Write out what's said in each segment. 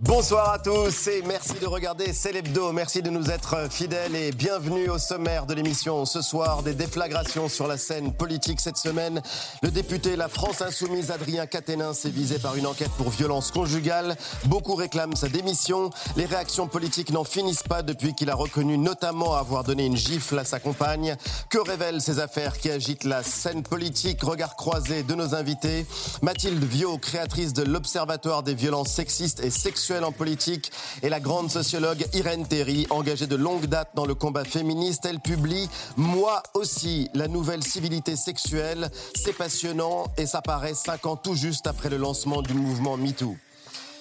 Bonsoir à tous et merci de regarder Célébdo. Merci de nous être fidèles et bienvenue au sommaire de l'émission. Ce soir, des déflagrations sur la scène politique cette semaine. Le député La France Insoumise Adrien Caténin s'est visé par une enquête pour violence conjugale. Beaucoup réclament sa démission. Les réactions politiques n'en finissent pas depuis qu'il a reconnu notamment avoir donné une gifle à sa compagne. Que révèlent ces affaires qui agitent la scène politique? Regard croisé de nos invités. Mathilde Viau, créatrice de l'Observatoire des violences sexistes et sexuelles en politique et la grande sociologue Irène Terry, engagée de longue date dans le combat féministe. Elle publie Moi aussi, la nouvelle civilité sexuelle. C'est passionnant et ça paraît cinq ans tout juste après le lancement du mouvement MeToo.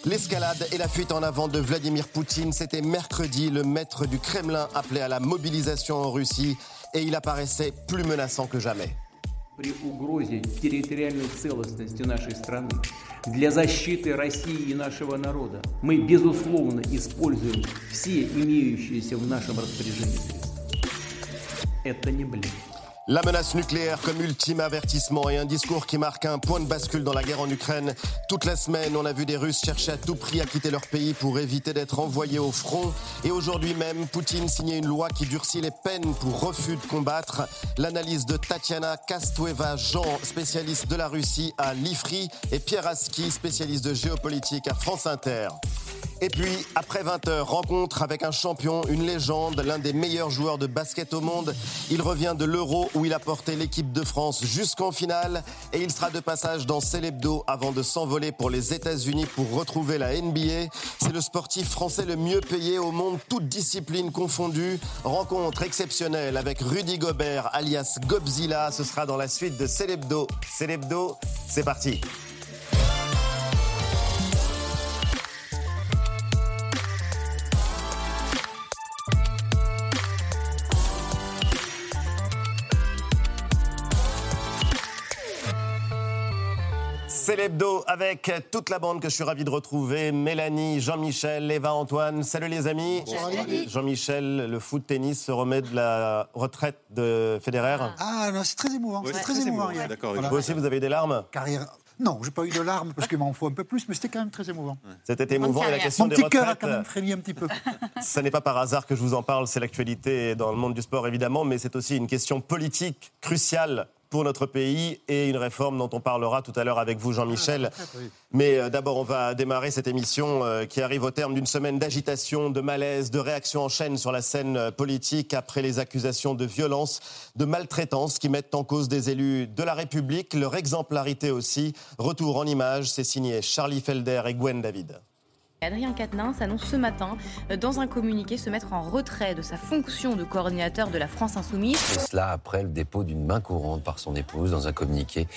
L'escalade et la fuite en avant de Vladimir Poutine, c'était mercredi. Le maître du Kremlin appelait à la mobilisation en Russie et il apparaissait plus menaçant que jamais. Для защиты России и нашего народа. Мы, безусловно, используем все имеющиеся в нашем распоряжении средства. Это не блин. La menace nucléaire comme ultime avertissement et un discours qui marque un point de bascule dans la guerre en Ukraine. Toute la semaine, on a vu des Russes chercher à tout prix à quitter leur pays pour éviter d'être envoyés au front. Et aujourd'hui même, Poutine signait une loi qui durcit les peines pour refus de combattre. L'analyse de Tatiana Kastueva-Jean, spécialiste de la Russie à l'IFRI, et Pierre Aski, spécialiste de géopolitique à France Inter. Et puis, après 20 heures, rencontre avec un champion, une légende, l'un des meilleurs joueurs de basket au monde. Il revient de l'Euro où il a porté l'équipe de France jusqu'en finale et il sera de passage dans Célébdo avant de s'envoler pour les États-Unis pour retrouver la NBA. C'est le sportif français le mieux payé au monde, toutes disciplines confondues. Rencontre exceptionnelle avec Rudy Gobert, alias Gobzilla. Ce sera dans la suite de Célébdo. Célébdo, c'est parti. C'est l'hebdo avec toute la bande que je suis ravi de retrouver. Mélanie, Jean-Michel, Eva, Antoine. Salut les amis. Jean-Michel, le foot tennis se remet de la retraite de Federer. Ah non, c'est très émouvant. c'est très, émouvant. D'accord. Vous aussi, vous avez des larmes? Carrière. Non, j'ai pas eu de larmes parce qu'il m'en faut un peu plus, mais c'était quand même très émouvant. C'était émouvant et la question Mon des petit cœur a retraites. quand même frémi un petit peu. Ce n'est pas par hasard que je vous en parle, c'est l'actualité dans le monde du sport évidemment, mais c'est aussi une question politique cruciale pour notre pays et une réforme dont on parlera tout à l'heure avec vous, Jean-Michel. Mais euh, d'abord, on va démarrer cette émission euh, qui arrive au terme d'une semaine d'agitation, de malaise, de réactions en chaîne sur la scène euh, politique après les accusations de violence, de maltraitance qui mettent en cause des élus de la République, leur exemplarité aussi. Retour en images, c'est signé Charlie Felder et Gwen David. Adrien Quatennens annonce ce matin, euh, dans un communiqué, se mettre en retrait de sa fonction de coordinateur de la France Insoumise. Et cela après le dépôt d'une main courante par son épouse. Dans un communiqué,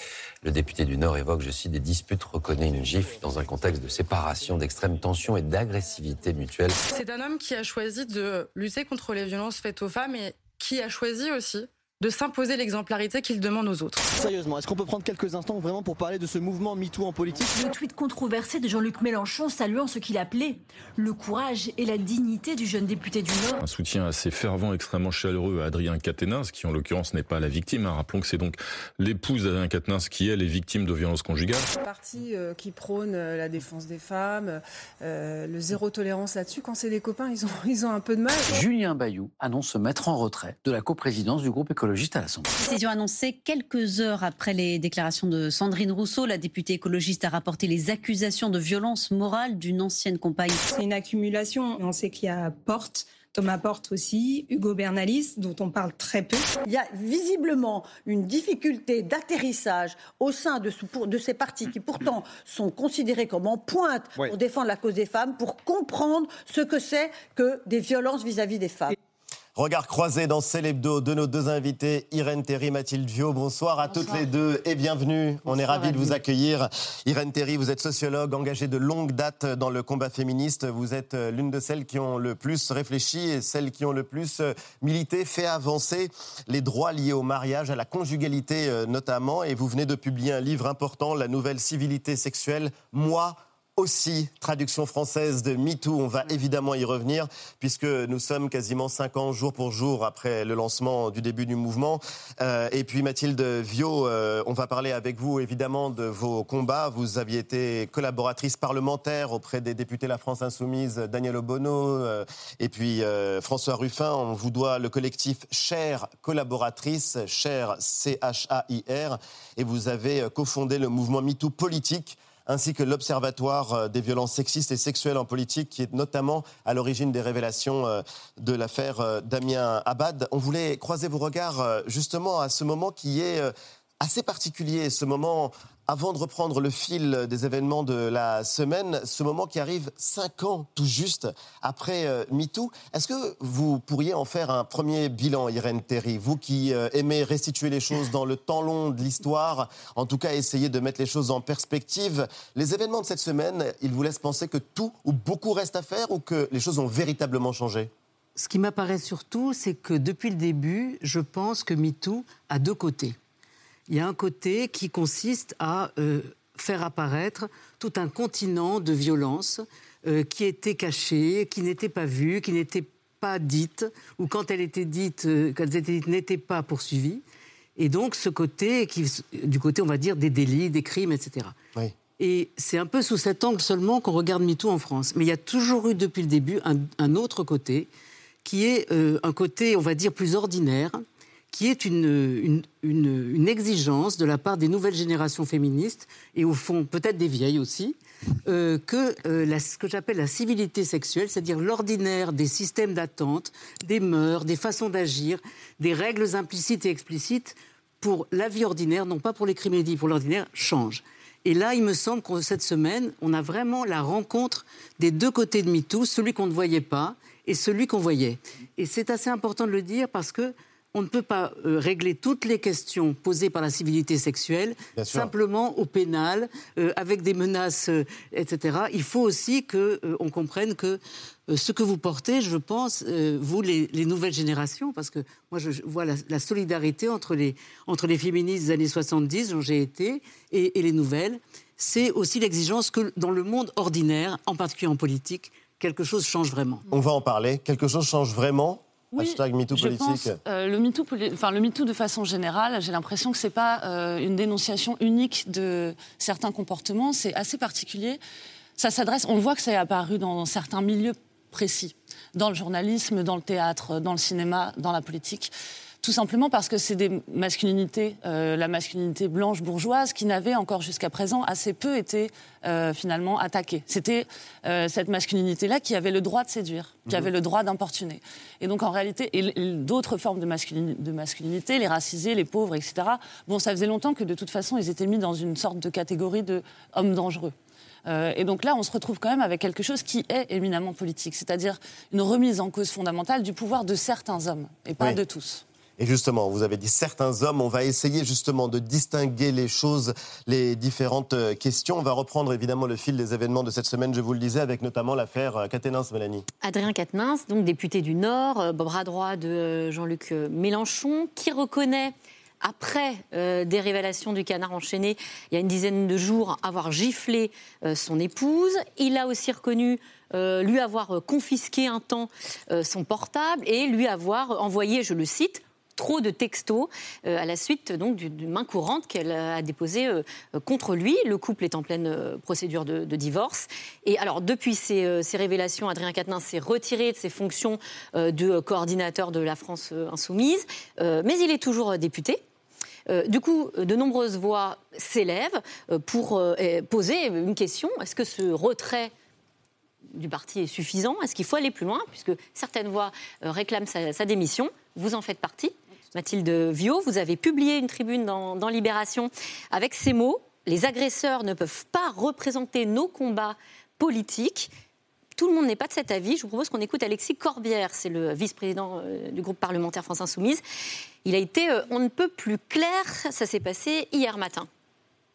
le député du Nord évoque, je cite, des disputes, reconnaît une gifle dans un contexte de séparation, d'extrême tension et d'agressivité mutuelle. C'est un homme qui a choisi de lutter contre les violences faites aux femmes et qui a choisi aussi de s'imposer l'exemplarité qu'il demande aux autres. Sérieusement, est-ce qu'on peut prendre quelques instants vraiment pour parler de ce mouvement MeToo en politique? Le tweet controversé de Jean-Luc Mélenchon saluant ce qu'il appelait le courage et la dignité du jeune député du Nord. Un soutien assez fervent, extrêmement chaleureux à Adrien Quatennens, qui en l'occurrence n'est pas la victime. hein. Rappelons que c'est donc l'épouse d'Adrien Quatennens qui, elle, est victime de violences conjugales. Un parti euh, qui prône euh, la défense des femmes, euh, le zéro tolérance là-dessus. Quand c'est des copains, ils ont, ils ont un peu de mal. Julien Bayou annonce se mettre en retrait de la coprésidence du groupe écologiste à l'Assemblée. Décision annoncée quelques heures après les déclarations de Sandrine Rousseau. La députée écologiste a rapporté les accusations de violence morale d'une ancienne compagne. C'est une accumulation. On sait qu'il y a Porte. Thomas Porte aussi, Hugo Bernalis, dont on parle très peu. Il y a visiblement une difficulté d'atterrissage au sein de, ce- pour- de ces partis qui pourtant sont considérés comme en pointe Oui. pour défendre la cause des femmes, pour comprendre ce que c'est que des violences vis-à-vis des femmes. Regard croisé dans Célébdo de nos deux invités, Irène Terry, Mathilde Viau. Bonsoir à toutes les deux et bienvenue. On est ravis de vous accueillir. Irène Terry, vous êtes sociologue engagée de longue date dans le combat féministe. Vous êtes euh, l'une de celles qui ont le plus réfléchi et celles qui ont le plus euh, milité, fait avancer les droits liés au mariage, à la conjugalité euh, notamment. Et vous venez de publier un livre important, La nouvelle civilité sexuelle. Moi, aussi, traduction française de MeToo. On va évidemment y revenir puisque nous sommes quasiment cinq ans jour pour jour après le lancement du début du mouvement. Euh, et puis Mathilde Viau, euh, on va parler avec vous évidemment de vos combats. Vous aviez été collaboratrice parlementaire auprès des députés La France Insoumise, Daniel Obono euh, et puis François Ruffin. On vous doit le collectif Cher collaboratrice, Cher C-H-A-I-R. Et vous avez cofondé le mouvement MeToo politique ainsi que l'Observatoire euh, des violences sexistes et sexuelles en politique, qui est notamment à l'origine des révélations euh, de l'affaire euh, Damien Abad. On voulait croiser vos regards justement à ce moment qui est assez particulier, ce moment avant de reprendre le fil des événements de la semaine, ce moment qui arrive cinq ans tout juste après euh, MeToo, est-ce que vous pourriez en faire un premier bilan, Irène Terry Vous qui euh, aimez restituer les choses dans le temps long de l'histoire, en tout cas essayer de mettre les choses en perspective, les événements de cette semaine, ils vous laissent penser que tout ou beaucoup reste à faire ou que les choses ont véritablement changé? Ce qui m'apparaît surtout, c'est que depuis le début, je pense que MeToo a deux côtés il y a un côté qui consiste à euh, faire apparaître tout un continent de violence euh, qui était caché, qui n'était pas vu, qui n'était pas dite, ou quand elle était dite, euh, quand elles étaient dites, n'était pas poursuivie. Et donc ce côté, qui, du côté, on va dire, des délits, des crimes, etc. Et c'est un peu sous cet angle seulement qu'on regarde MeToo en France. Mais il y a toujours eu depuis le début un, un autre côté, qui est un côté, on va dire, plus ordinaire, qui est une, exigence de la part des nouvelles générations féministes, et au fond peut-être des vieilles aussi, euh, que euh, ce que j'appelle la civilité sexuelle, c'est-à-dire l'ordinaire des systèmes d'attente, des mœurs, des façons d'agir, des règles implicites et explicites pour la vie ordinaire, non pas pour les crimes et pour l'ordinaire, change. Et là, il me semble que cette semaine, on a vraiment la rencontre des deux côtés de MeToo, celui qu'on ne voyait pas et celui qu'on voyait. Et c'est assez important de le dire parce que on ne peut pas euh, régler toutes les questions posées par la civilité sexuelle simplement au pénal, euh, avec des menaces, euh, etc. Il faut aussi qu'on comprenne que ce que vous portez, je pense, vous, les, nouvelles générations, parce que moi, je vois la, solidarité entre les, entre les féministes des années 70, dont j'ai été, et, et les nouvelles, c'est aussi l'exigence que dans le monde ordinaire, en particulier en politique, quelque chose change vraiment. On va en parler. Quelque chose change vraiment oui, Hashtag MeToo politique. Pense, euh, le, MeToo, enfin, le MeToo, de façon générale, j'ai l'impression que ce n'est pas euh, une dénonciation unique de certains comportements. C'est assez particulier. Ça s'adresse, on voit que ça est apparu dans certains milieux précis, dans le journalisme, dans le théâtre, dans le cinéma, dans la politique. Tout simplement parce que c'est des masculinités, euh, la masculinité blanche bourgeoise, qui n'avait encore jusqu'à présent assez peu été euh, finalement attaquée. C'était euh, cette masculinité-là qui avait le droit de séduire, qui avait mhm. le droit d'importuner. Et donc en réalité, et, d'autres formes de, de, masculinité, les racisés, les pauvres, etc. Bon, ça faisait longtemps que de toute façon, ils étaient mis dans une sorte de catégorie de hommes dangereux. et donc là, on se retrouve quand même avec quelque chose qui est éminemment politique, c'est-à-dire une remise en cause fondamentale du pouvoir de certains hommes, et pas de tous. Et justement, vous avez dit certains hommes, on va essayer justement de distinguer les choses, les différentes euh, questions. On va reprendre évidemment le fil des événements de cette semaine, je vous le disais, avec notamment l'affaire euh, Mélanie. Adrien Quatennens, donc député du Nord, euh, bras droit de Jean-Luc Mélenchon, qui reconnaît après des révélations du canard enchaîné, il y a une dizaine de jours, avoir giflé son épouse. Il a aussi reconnu lui avoir confisqué un temps son portable et lui avoir envoyé, je le cite, trop de textos euh, à la suite donc d'une main courante qu'elle a déposée euh, contre lui. Le couple est en pleine euh, procédure de, divorce. Et alors, depuis ces, révélations, Adrien Quatennens s'est retiré de ses fonctions de coordinateur de la France insoumise, mais il est toujours député. du coup, de nombreuses voix s'élèvent pour poser une question. Est-ce que ce retrait du parti est suffisant? Est-ce qu'il faut aller plus loin? Puisque certaines voix réclament sa démission. Vous en faites partie. Mathilde Viau, vous avez publié une tribune dans, Libération avec ces mots Les agresseurs ne peuvent pas représenter nos combats politiques. Tout le monde n'est pas de cet avis. Je vous propose qu'on écoute Alexis Corbière, c'est le vice-président euh, du groupe parlementaire France Insoumise. Il a été euh, on ne peut plus clair, ça s'est passé hier matin.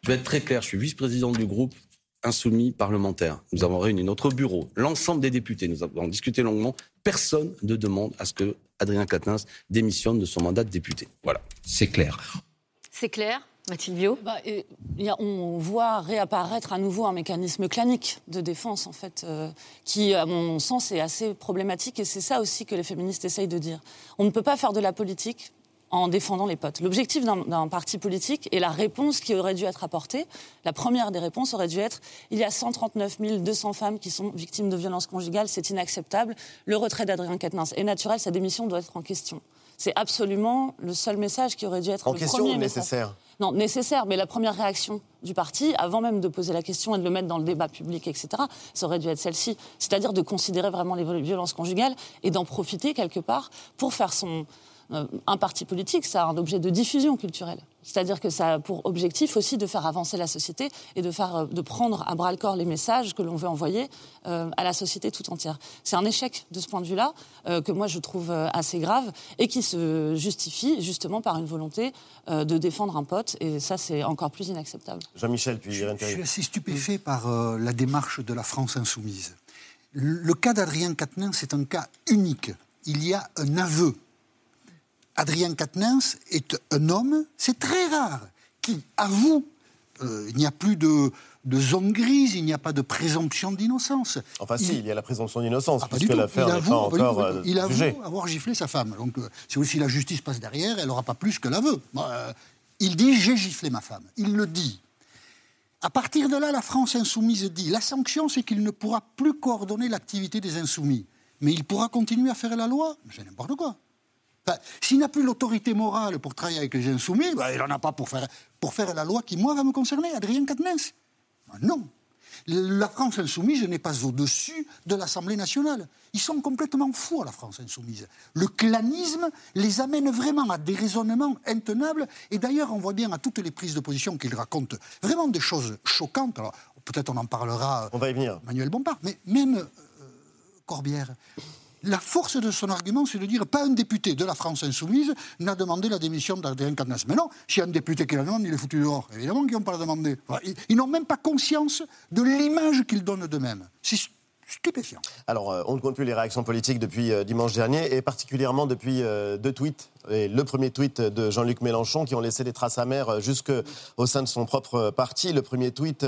Je vais être très clair, je suis vice-président du groupe insoumis parlementaire. Nous avons réuni notre bureau, l'ensemble des députés, nous avons discuté longuement. Personne ne demande à ce que Adrien Quatennens démissionne de son mandat de député. Voilà, c'est clair. C'est clair Mathilde Bio bah, et, y a, On voit réapparaître à nouveau un mécanisme clanique de défense, en fait, euh, qui, à mon sens, est assez problématique. Et c'est ça aussi que les féministes essayent de dire. On ne peut pas faire de la politique en défendant les potes. L'objectif d'un parti politique et la réponse qui aurait dû être apportée, la première des réponses aurait dû être il y a 139 200 femmes qui sont victimes de violences conjugales, c'est inacceptable, le retrait d'Adrien Quatennens est naturel, sa démission doit être en question. C'est absolument le seul message qui aurait dû être en le question premier ou nécessaire? Non, nécessaire, mais la première réaction du parti, avant même de poser la question et de le mettre dans le débat public, etc., ça aurait dû être celle-ci. C'est-à-dire de considérer vraiment les violences conjugales et d'en profiter quelque part pour faire son, un parti politique, ça a un objet de diffusion culturelle. C'est-à-dire que ça a pour objectif aussi de faire avancer la société et de, faire, euh, de prendre à bras-le-corps les messages que l'on veut envoyer euh, à la société tout entière. C'est un échec de ce point de vue-là que moi je trouve assez grave et qui se justifie justement par une volonté de défendre un pote et ça c'est encore plus inacceptable. Jean-Michel, puis Je, je suis assez stupéfait par la démarche de la France insoumise. Le, le cas d'Adrien Quatennens, c'est un cas unique. Il y a un aveu Adrien Quatennens est un homme, c'est très rare, qui avoue, euh, il n'y a plus de, zone grise, il n'y a pas de présomption d'innocence. Enfin si, il y a la présomption d'innocence, ah, puisque l'affaire n'est pas encore euh, Il avoue avoir giflé sa femme. Donc euh, si aussi la justice passe derrière, elle n'aura pas plus que l'aveu. il dit « j'ai giflé ma femme ». Il le dit. À partir de là, la France insoumise dit la sanction, c'est qu'il ne pourra plus coordonner l'activité des insoumis. Mais il pourra continuer à faire la loi C'est n'importe quoi. S'il n'a plus l'autorité morale pour travailler avec les insoumis, ben, il n'en a pas pour faire, pour faire la loi qui, moi, va me concerner, Adrien Quatennens. Ben, non. La France insoumise n'est pas au-dessus de l'Assemblée nationale. Ils sont complètement fous à la France insoumise. Le clanisme les amène vraiment à des raisonnements intenables. Et d'ailleurs, on voit bien à toutes les prises de position qu'ils racontent vraiment des choses choquantes. Alors, peut-être on en parlera. On va y venir. Manuel Bompard. Mais même euh, Corbière, la force de son argument, c'est de dire pas un député de la France insoumise n'a demandé la démission d'Adrien Quatennens. Mais non, si un député qui la demande, il est foutu dehors. Évidemment qu'ils n'ont pas la demandé. ils, n'ont même pas conscience de l'image qu'ils donnent d'eux-mêmes. C'est stupéfiant. Alors, euh, on ne compte plus les réactions politiques depuis euh, dimanche dernier, et particulièrement depuis euh, deux tweets et le premier tweet de Jean-Luc Mélenchon qui ont laissé des traces amères jusque au sein de son propre parti. Le premier tweet,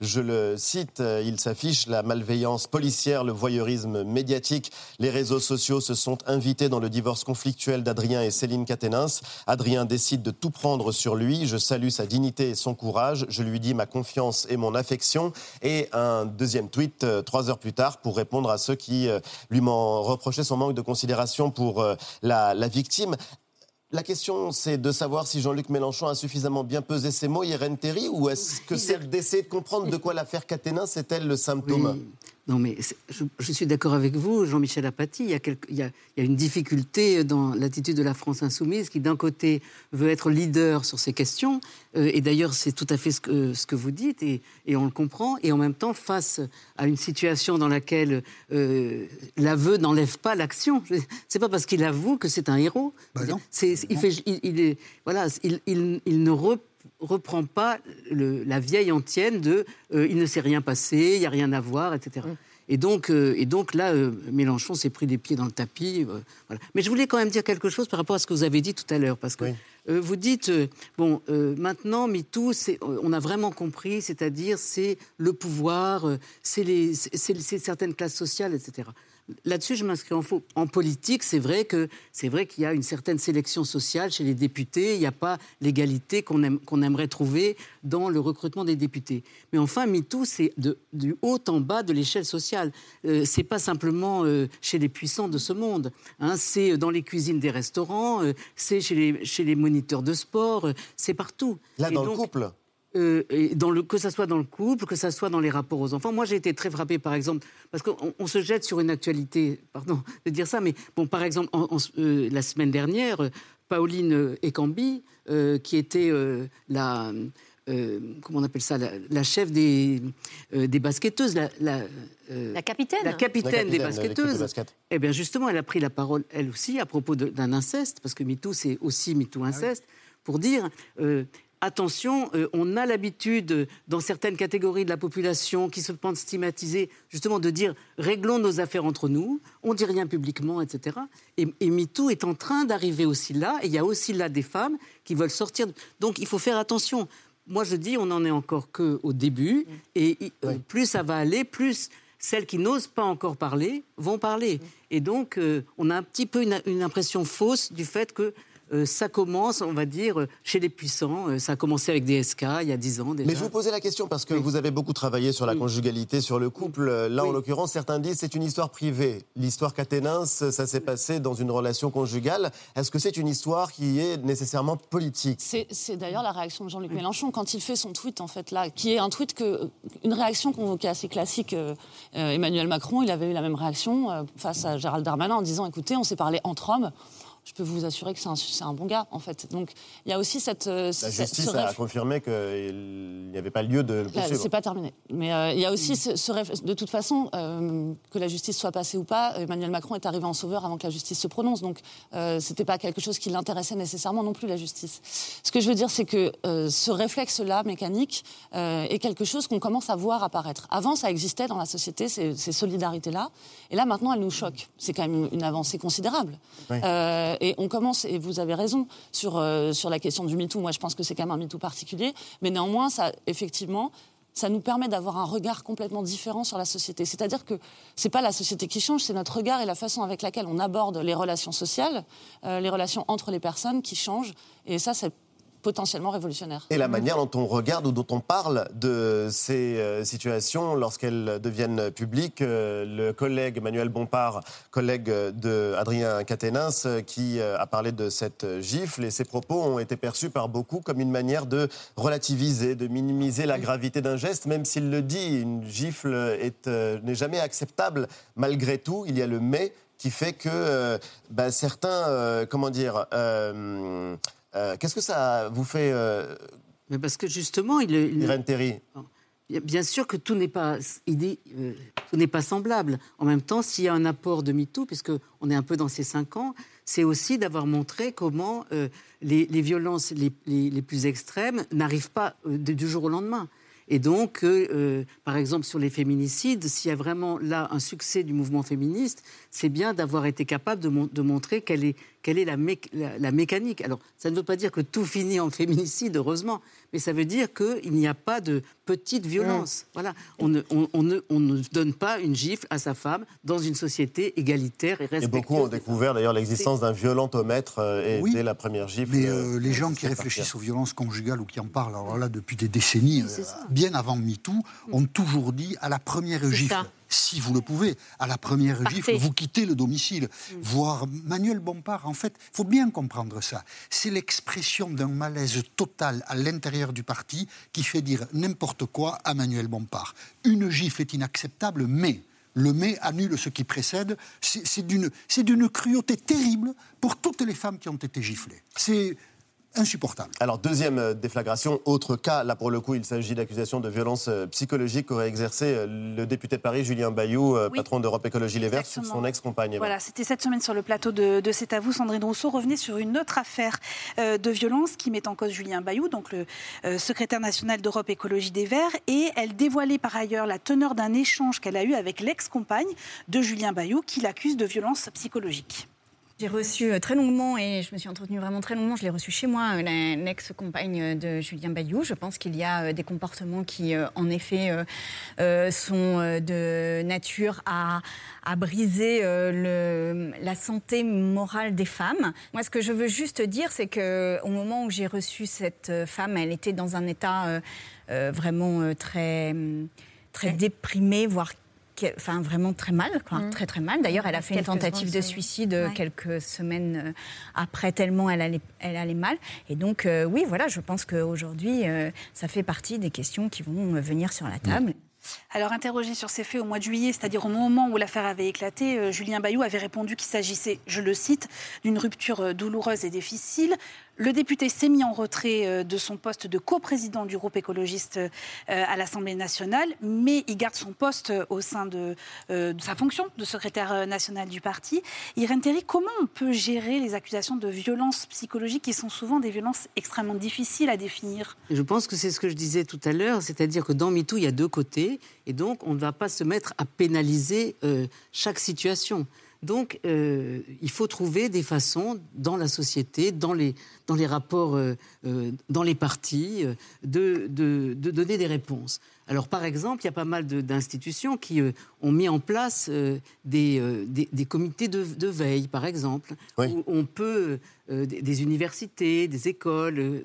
je le cite, il s'affiche la malveillance policière, le voyeurisme médiatique. Les réseaux sociaux se sont invités dans le divorce conflictuel d'Adrien et Céline Caténins. Adrien décide de tout prendre sur lui. Je salue sa dignité et son courage. Je lui dis ma confiance et mon affection. Et un deuxième tweet, trois heures plus tard, pour répondre à ceux qui lui reproché son manque de considération pour la victime. La question, c'est de savoir si Jean-Luc Mélenchon a suffisamment bien pesé ses mots, Irène Théry, ou est-ce que c'est d'essayer de comprendre de quoi l'affaire Caténin, c'est-elle le symptôme? Non, mais je, suis d'accord avec vous, Jean-Michel Apathy. Il y, a il, y a, une difficulté dans l'attitude de la France insoumise qui, d'un côté, veut être leader sur ces questions. Euh, et d'ailleurs, c'est tout à fait ce que, ce que vous dites, et, et, on le comprend. Et en même temps, face à une situation dans laquelle euh, l'aveu n'enlève pas l'action. C'est pas parce qu'il avoue que c'est un héros. Bah il, fait, il, est, voilà, il, il ne reprend pas la vieille antienne de euh, il ne s'est rien passé, il n'y a rien à voir, etc. Mm. Et donc, euh, et donc là, euh, Mélenchon s'est pris des pieds dans le tapis. Voilà. Mais je voulais quand même dire quelque chose par rapport à ce que vous avez dit tout à l'heure, parce que vous dites bon, maintenant MeToo, on a vraiment compris, c'est-à-dire c'est le pouvoir, c'est certaines classes sociales, etc là-dessus, je m'inscris en faux. En politique, c'est vrai que c'est vrai qu'il y a une certaine sélection sociale chez les députés. Il n'y a pas l'égalité qu'on aimerait trouver dans le recrutement des députés. Mais enfin, MeToo, c'est du haut en bas de l'échelle sociale. Euh, c'est pas simplement euh, chez les puissants de ce monde. Hein. c'est dans les cuisines des restaurants, euh, c'est chez les, chez les moniteurs de sport, c'est partout. Là, dans le couple euh, dans le, que ce soit dans le couple, que ce soit dans les rapports aux enfants. Moi, j'ai été très frappée, par exemple, parce qu'on se jette sur une actualité, pardon de dire ça, mais bon, par exemple, euh, la semaine dernière, Pauline Ekambi, euh, qui était la. comment on appelle ça la, chef des, des basketteuses, la, la, capitaine. La capitaine, des basketteuses. eh bien, justement, elle a pris la parole, elle aussi, à propos d'un inceste, parce que MeToo, c'est aussi MeToo inceste, pour dire attention, euh, on a l'habitude, dans certaines catégories de la population qui se pensent stigmatisées, justement de dire réglons nos affaires entre nous, on dit rien publiquement, etc. Et, et MeToo est en train d'arriver aussi là, et il y a aussi là des femmes qui veulent sortir. Donc il faut faire attention. Moi je dis, on n'en est encore qu'au début, et euh, plus ça va aller, plus celles qui n'osent pas encore parler vont parler. Et donc, euh, on a un petit peu une, une impression fausse du fait que euh, ça commence, on va dire, chez les puissants. Euh, ça a commencé avec des SK il y a 10 ans déjà. Mais je vous posais la question parce que vous avez beaucoup travaillé sur la conjugalité, sur le couple. Là, en l'occurrence, certains disent c'est une histoire privée. L'histoire Caténins, ça s'est passé dans une relation conjugale. Est-ce que c'est une histoire qui est nécessairement politique? C'est d'ailleurs la réaction de Jean-Luc Mélenchon quand il fait son tweet, en fait, là, qui est un tweet que. Une réaction qu'on- qui est assez classique. euh, euh, Emmanuel Macron, il avait eu la même réaction euh, face à Gérald Darmanin en disant écoutez, on s'est parlé entre hommes. Je peux vous assurer que c'est un, bon gars, en fait. Donc, il y a aussi cette. euh, La ce- justice ce a confirmé qu'il n'y avait pas lieu de le poursuivre. C'est pas terminé. Mais euh, il y a aussi ce, ce de toute façon euh, que la justice soit passée ou pas. Emmanuel Macron est arrivé en sauveur avant que la justice se prononce, donc euh, c'était pas quelque chose qui l'intéressait nécessairement non plus la justice. Ce que je veux dire, c'est que ce réflexe-là mécanique est quelque chose qu'on commence à voir apparaître. Avant, ça existait dans la société ces, ces solidarités-là, et là maintenant, elles nous choquent. C'est quand même une avancée considérable. Oui. Euh, et on commence, et vous avez raison, sur, euh, sur la question du MeToo. Moi, je pense que c'est quand même un MeToo particulier. Mais néanmoins, ça, effectivement, ça nous permet d'avoir un regard complètement différent sur la société. C'est-à-dire que c'est pas la société qui change, c'est notre regard et la façon avec laquelle on aborde les relations sociales, euh, les relations entre les personnes qui changent. Et ça, c'est potentiellement révolutionnaire. Et la manière dont on regarde ou dont on parle de ces euh, situations lorsqu'elles deviennent publiques. Euh, le collègue Emmanuel Bompard, collègue de Adrien Caténins, euh, qui a parlé de cette gifle et ses propos ont été perçus par beaucoup comme une manière de relativiser, de minimiser la gravité d'un geste, même s'il le dit, une gifle est, n'est jamais acceptable. Malgré tout, il y a le mais qui fait que bah, certains, comment dire, euh, qu'est-ce que ça vous fait euh, Mais parce que justement, il, il- Irène Théry Bien sûr que tout n'est pas, idée- euh, tout n'est pas semblable. En même temps, s'il y a un apport de MeToo, puisque on est un peu dans ces cinq ans, c'est aussi d'avoir montré comment euh, les, les violences les, les- les plus extrêmes n'arrivent pas de- du jour au lendemain. Et donc, euh, par exemple, sur les féminicides, s'il y a vraiment là un succès du mouvement féministe, c'est bien d'avoir été capable de, mon- de montrer quelle est, quelle est la, mé- la- la mécanique? Alors, ça ne veut pas dire que tout finit en féminicide, heureusement, mais ça veut dire qu'il n'y a pas de petite violence. Voilà. On ne, on- on ne- on ne donne pas une gifle à sa femme dans une société égalitaire et Et respectueuse. beaucoup ont découvert d'ailleurs l'existence d'un violentomètre euh, et Oui. dès la première gifle. Mais euh, euh, les gens qui réfléchissent aux violences conjugales ou qui en parlent, alors là, depuis des décennies, euh, bien avant MeToo, ont toujours dit à la première gifle, ça. Si vous le pouvez, à la première Partez. gifle, vous quittez le domicile. Voir Manuel Bompard, en fait, il faut bien comprendre ça. C'est l'expression d'un malaise total à l'intérieur du parti qui fait dire n'importe quoi à Manuel Bompard. Une gifle est inacceptable, mais le mais annule ce qui précède. C'est d'une c'est d'une cruauté terrible pour toutes les femmes qui ont été giflées. C'est insupportable. Alors, deuxième euh, déflagration, autre cas, là pour le coup, il s'agit d'accusations de violence euh, psychologique qu'aurait exercé euh, le député de Paris, Julien Bayou, Oui. patron d'Europe Écologie Les Verts, sur son ex-compagne. Voilà, c'était cette semaine sur le plateau de, de C'est à vous. Sandrine Rousseau revenait sur une autre affaire euh, de violence qui met en cause Julien Bayou, donc le euh, secrétaire national d'Europe Écologie des Verts. Et elle dévoilait par ailleurs la teneur d'un échange qu'elle a eu avec l'ex-compagne de Julien Bayou qui l'accuse de violence psychologique. J'ai reçu euh, très longuement, et je me suis entretenue vraiment très longuement, je l'ai reçu chez moi, euh, l'ex-compagne de Julien Bayou. Je pense qu'il y a euh, des comportements qui, euh, en effet, euh, euh, sont euh, de nature à, à briser euh, le- la santé morale des femmes. Moi, ce que je veux juste dire, c'est qu'au moment où j'ai reçu cette euh, femme, elle était dans un état euh, euh, vraiment euh, très, très déprimé, voire que- Enfin, vraiment très mal, quoi. Mm. Très, très mal. D'ailleurs, elle a fait une tentative de suicide euh, ouais. quelques semaines euh, après, tellement elle allait, elle allait mal. Et donc, euh, oui, voilà, je pense qu'aujourd'hui, euh, ça fait partie des questions qui vont venir sur la table. Alors, interrogé sur ces faits au mois de juillet, c'est-à-dire au moment où l'affaire avait éclaté, Julien Bayou avait répondu qu'il s'agissait, je le cite, d'une rupture douloureuse et difficile. Le député s'est mis en retrait euh, de son poste de coprésident du groupe écologiste euh, à l'Assemblée nationale, mais il garde son poste au sein de, euh, sa fonction de secrétaire national du parti. Irène Théry, comment on peut gérer les accusations de violences psychologiques qui sont souvent des violences extrêmement difficiles à définir? Je pense que c'est ce que je disais tout à l'heure, c'est-à-dire que dans MeToo, il y a deux côtés, et donc on ne va pas se mettre à pénaliser euh, chaque situation. Donc, euh, il faut trouver des façons dans la société, dans les, dans les rapports, euh, euh, dans les partis, euh, de, de, de donner des réponses. Alors, par exemple, il y a pas mal d'institutions qui euh, ont mis en place des, des, des comités de, de veille, par exemple, où on peut, des, des universités, des écoles,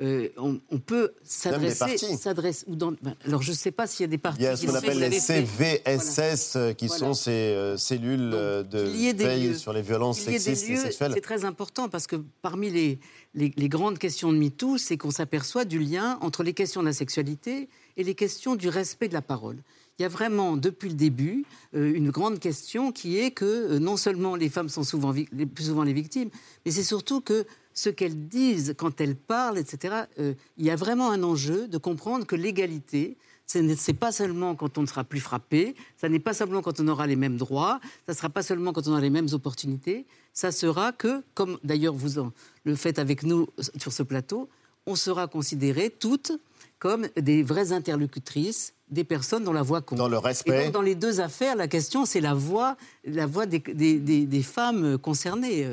on, on peut s'adresser. s'adresse- ou dans- ben, alors, je ne sais pas s'il y a des partis. Il y a ce qu'on le appelle les. CVSS, qui Voilà. sont ces cellules de veille lieux. sur les violences sexistes et sexuelles. C'est très important parce que parmi les, les, grandes questions de MeToo, c'est qu'on s'aperçoit du lien entre les questions de la sexualité et les questions du respect de la parole. Il y a vraiment, depuis le début, euh, une grande question qui est que euh, non seulement les femmes sont souvent les plus souvent les victimes, mais c'est surtout que ce qu'elles disent quand elles parlent, etc., euh, il y a vraiment un enjeu de comprendre que l'égalité, ce n'est pas seulement quand on ne sera plus frappé, ça n'est pas simplement quand on aura les mêmes droits, ça ne sera pas seulement quand on aura les mêmes opportunités, ça sera que, comme d'ailleurs vous en, le faites avec nous sur ce plateau, on sera considérées toutes comme des vraies interlocutrices, des personnes dont la voix compte. Dans le respect. Et donc, dans les deux affaires, la question, c'est la voix, la voix des, des- des- des femmes concernées.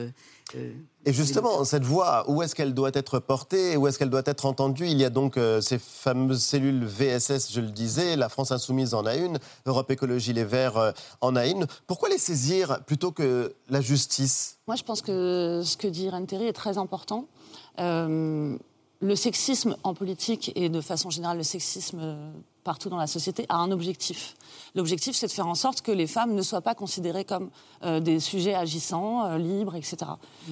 Et justement, cette voix, où est-ce qu'elle doit être portée Où est-ce qu'elle doit être entendue? Il y a donc euh, ces fameuses cellules VSS, je le disais, la France Insoumise en a une, Europe Écologie Les Verts euh, en a une. Pourquoi les saisir plutôt que la justice? Moi, je pense que ce que dit Irène Théry est très important. Euh, le sexisme en politique et de façon générale le sexisme euh, partout dans la société a un objectif. L'objectif, c'est de faire en sorte que les femmes ne soient pas considérées comme euh, des sujets agissants, euh, libres, etc.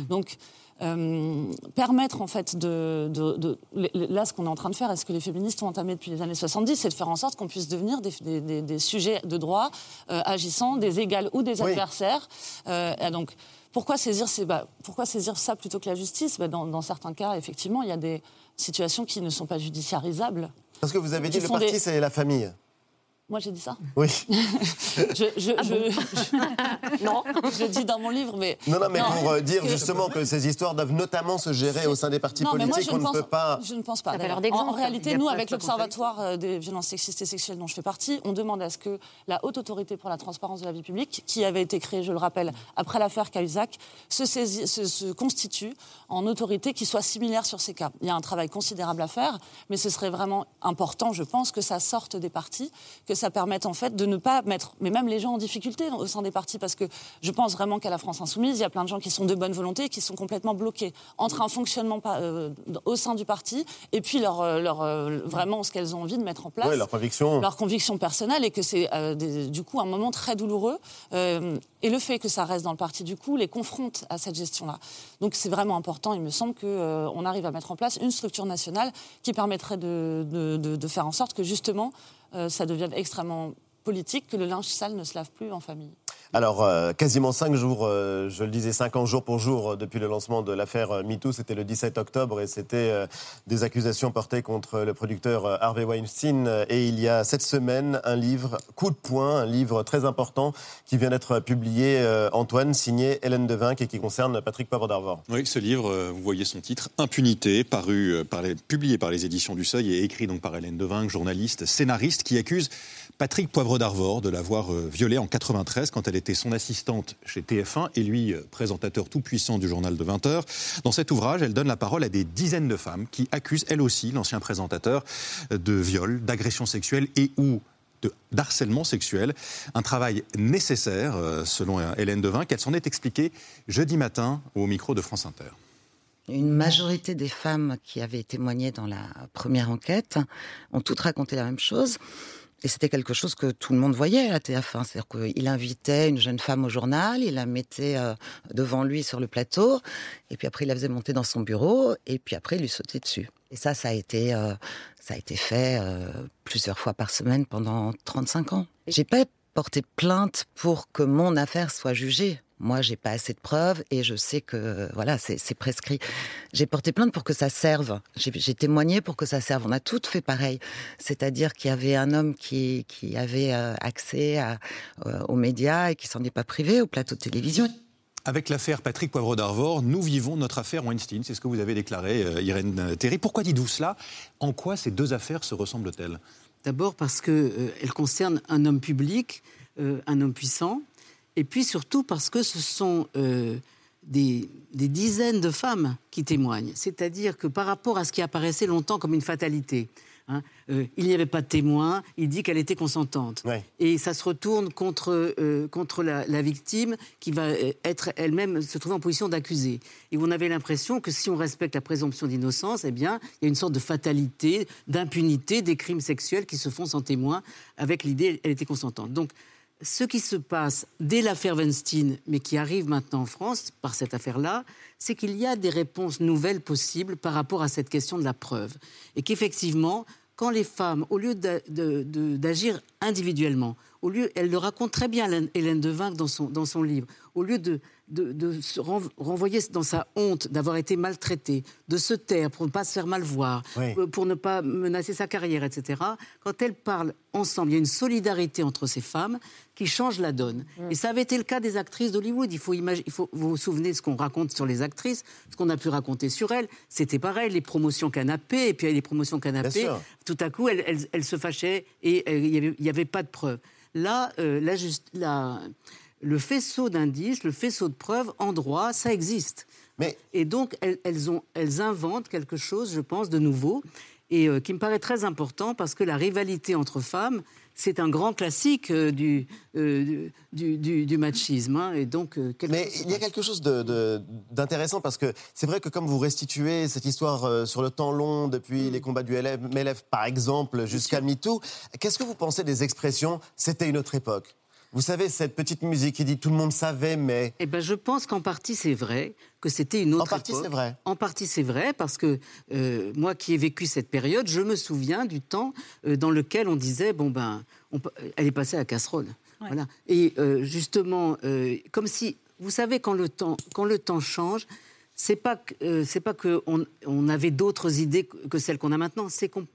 Donc, euh, permettre en fait de, de- de- là ce qu'on est en train de faire et ce que les féministes ont entamé depuis les années 70 c'est de faire en sorte qu'on puisse devenir des, des- des- des sujets de droit euh, agissants des égales ou des Oui. adversaires Euh, donc pourquoi saisir, ces- bah, pourquoi saisir ça plutôt que la justice? Bah, dans, dans certains cas, effectivement, il y a des situations qui ne sont pas judiciarisables. Parce que vous avez dit le parti, des- c'est la famille. Moi, j'ai dit ça Oui. je, je- Ah je- je- non, je dis dans mon livre, mais... Non, non, mais pour euh, dire que- justement que ces histoires doivent notamment se gérer au sein des partis Non, mais moi, politiques, je on ne ne pense, peut pas. Je ne pense pas. En, en réalité, nous, avec l'Observatoire euh, des violences sexistes et sexuelles dont je fais partie, on demande à ce que la Haute Autorité pour la transparence de la vie publique, qui avait été créée, je le rappelle, après l'affaire Cahuzac, se, saisit- se, se constitue en autorité qui soit similaire sur ces cas. Il y a un travail considérable à faire, mais ce serait vraiment important, je pense, que ça sorte des partis, que ça permette en fait de ne pas mettre, mais même les gens en difficulté au sein des partis, parce que je pense vraiment qu'à la France insoumise, il y a plein de gens qui sont de bonne volonté et qui sont complètement bloqués entre un fonctionnement pas- euh, au sein du parti et puis leur, euh, leur, euh, vraiment ce qu'elles ont envie de mettre en place Oui, leur conviction. leur conviction personnelle et que c'est euh, des- du coup un moment très douloureux. Et le fait que ça reste dans le parti du coup les confronte à cette gestion-là. Donc c'est vraiment important. Il me semble qu'on arrive à mettre en place une structure nationale qui permettrait de, de- de- de faire en sorte que justement ça devienne extrêmement politique, que le linge sale ne se lave plus en famille. Alors, euh, quasiment cinq jours, euh, je le disais, cinq ans jour pour jour euh, depuis le lancement de l'affaire MeToo. C'était le 17 octobre et c'était des accusations portées contre le producteur Harvey Weinstein. Et il y a cette semaine un livre, Coup de poing, un livre très important qui vient d'être publié, Antoine, signé Hélène Devinck et qui concerne Patrick Poivre d'Arvor. Oui, ce livre, vous voyez son titre, Impunité, paru, publié par les éditions du Seuil et écrit donc par Hélène Devinck, journaliste, scénariste, qui accuse Patrick Poivre d'Arvor de l'avoir euh, violée en 93 quand elle était son assistante chez TF1 et lui, euh, présentateur tout-puissant du journal de 20 heures. Dans cet ouvrage, elle donne la parole à des dizaines de femmes qui accusent, elles aussi, l'ancien présentateur, euh, de viol, d'agression sexuelle et ou de d'harcèlement sexuel. Un travail nécessaire, selon Hélène Devin, qu'elle s'en est expliquée jeudi matin au micro de France Inter. Une majorité des femmes qui avaient témoigné dans la première enquête ont toutes raconté la même chose. Et c'était quelque chose que tout le monde voyait à TF1. C'est-à-dire qu'il invitait une jeune femme au journal, il la mettait euh, devant lui sur le plateau, et puis après il la faisait monter dans son bureau, et puis après il lui sautait dessus. Et ça, ça a été, euh, ça a été fait euh, plusieurs fois par semaine pendant 35 ans. J'ai pas porté plainte pour que mon affaire soit jugée. Moi, j'ai pas assez de preuves et je sais que voilà, c'est prescrit. J'ai porté plainte pour que ça serve. J'ai témoigné pour que ça serve. On a toutes fait pareil. C'est-à-dire qu'il y avait un homme qui, qui avait euh, accès à, euh, aux médias et qui s'en est pas privé, au plateau de télévision. Avec l'affaire Patrick Poivre d'Arvor, nous vivons notre affaire Weinstein. C'est ce que vous avez déclaré, euh, Irène Théry. Pourquoi dites-vous cela? En quoi ces deux affaires se ressemblent-elles? D'abord parce qu'elles concernent un homme public, un homme puissant, et puis surtout parce que ce sont euh, des, dizaines de femmes qui témoignent. C'est-à-dire que par rapport à ce qui apparaissait longtemps comme une fatalité, hein, euh, il n'y avait pas de témoin, il dit qu'elle était consentante. Et ça se retourne contre, euh, contre la, victime qui va être elle-même se trouver en position d'accusé. Et on avait l'impression que si on respecte la présomption d'innocence, eh bien, il y a une sorte de fatalité, d'impunité des crimes sexuels qui se font sans témoin avec l'idée qu'elle était consentante. Donc, ce qui se passe dès l'affaire Weinstein, mais qui arrive maintenant en France par cette affaire-là, c'est qu'il y a des réponses nouvelles possibles par rapport à cette question de la preuve. Et qu'effectivement, quand les femmes, au lieu d'agir individuellement, au lieu, elle le raconte très bien, Hélène Devinck, dans son, dans son livre, au lieu de, de, se renvoyer dans sa honte d'avoir été maltraitée, de se taire pour ne pas se faire mal voir, euh, pour ne pas menacer sa carrière, etc. Quand elles parlent ensemble, il y a une solidarité entre ces femmes qui change la donne. Mm. Et ça avait été le cas des actrices d'Hollywood. Il faut, imaginer, il faut vous vous souvenez de ce qu'on raconte sur les actrices, ce qu'on a pu raconter sur elles. C'était pareil, les promotions canapé, et puis les promotions canapé, tout à coup, elles, se fâchaient et euh, il n'y avait, pas de preuves. Là, euh, la, la, le faisceau d'indices, le faisceau de preuves en droit, ça existe. Mais... Et donc, elles, ont, elles inventent quelque chose, je pense, de nouveau, et euh, qui me paraît très important parce que la rivalité entre femmes, c'est un grand classique euh, du, euh, du, du, machisme. Hein, et donc, Mais il y a quelque chose d'intéressant parce que c'est vrai que comme vous restituez cette histoire sur le temps long, depuis mm. les combats du MLF par exemple, jusqu'à MeToo, qu'est-ce que vous pensez des expressions « c'était une autre époque » Vous savez, cette petite musique qui dit tout le monde savait, mais. Eh ben, je pense qu'en partie c'est vrai, que c'était une autre. En partie c'est vrai. En partie c'est vrai, parce que euh, moi qui ai vécu cette période, je me souviens du temps euh, dans lequel on disait bon ben, elle est passée à casserole. Voilà. Et euh, justement, comme si, vous savez, quand le temps, quand le temps change, c'est pas c'est pas que on, avait d'autres idées que celles qu'on a maintenant, c'est qu'on